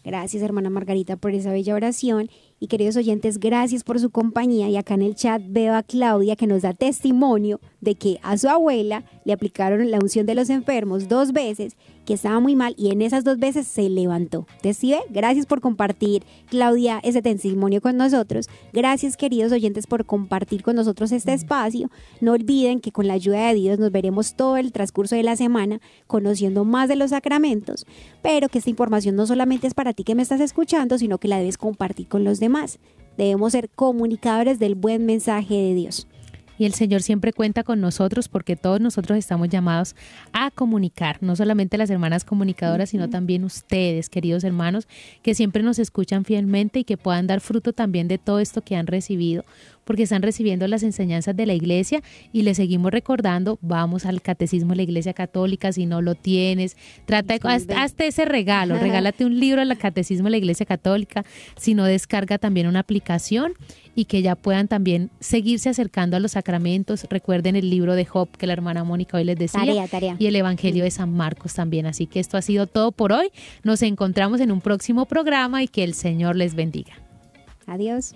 Gracias, hermana Margarita, por esa bella oración. Y queridos oyentes, gracias por su compañía. Y acá en el chat veo a Claudia que nos da testimonio de que a su abuela le aplicaron la unción de los enfermos dos veces, que estaba muy mal y en esas dos veces se levantó. Entonces, ¿sí ve? Gracias por compartir, Claudia, ese testimonio con nosotros. Gracias, queridos oyentes, por compartir con nosotros este espacio. No olviden que con la ayuda de Dios nos veremos todo el transcurso de la semana conociendo más de los sacramentos, pero que esta información no solamente es para ti que me estás escuchando, sino que la debes compartir con los demás. Debemos ser comunicadores del buen mensaje de Dios. Y el Señor siempre cuenta con nosotros porque todos nosotros estamos llamados a comunicar, no solamente las hermanas comunicadoras, sino también ustedes, queridos hermanos, que siempre nos escuchan fielmente y que puedan dar fruto también de todo esto que han recibido, porque están recibiendo las enseñanzas de la iglesia y les seguimos recordando, vamos al catecismo de la iglesia católica, si no lo tienes, trata de, haz- hazte ese regalo, regálate un libro del catecismo de la iglesia católica, si no descarga también una aplicación y que ya puedan también seguirse acercando a los sacramentos. Recuerden el libro de Job que la hermana Mónica hoy les decía Tarea, tarea. y el Evangelio de San Marcos también. Así que esto ha sido todo por hoy. Nos encontramos en un próximo programa y que el Señor les bendiga. Adiós.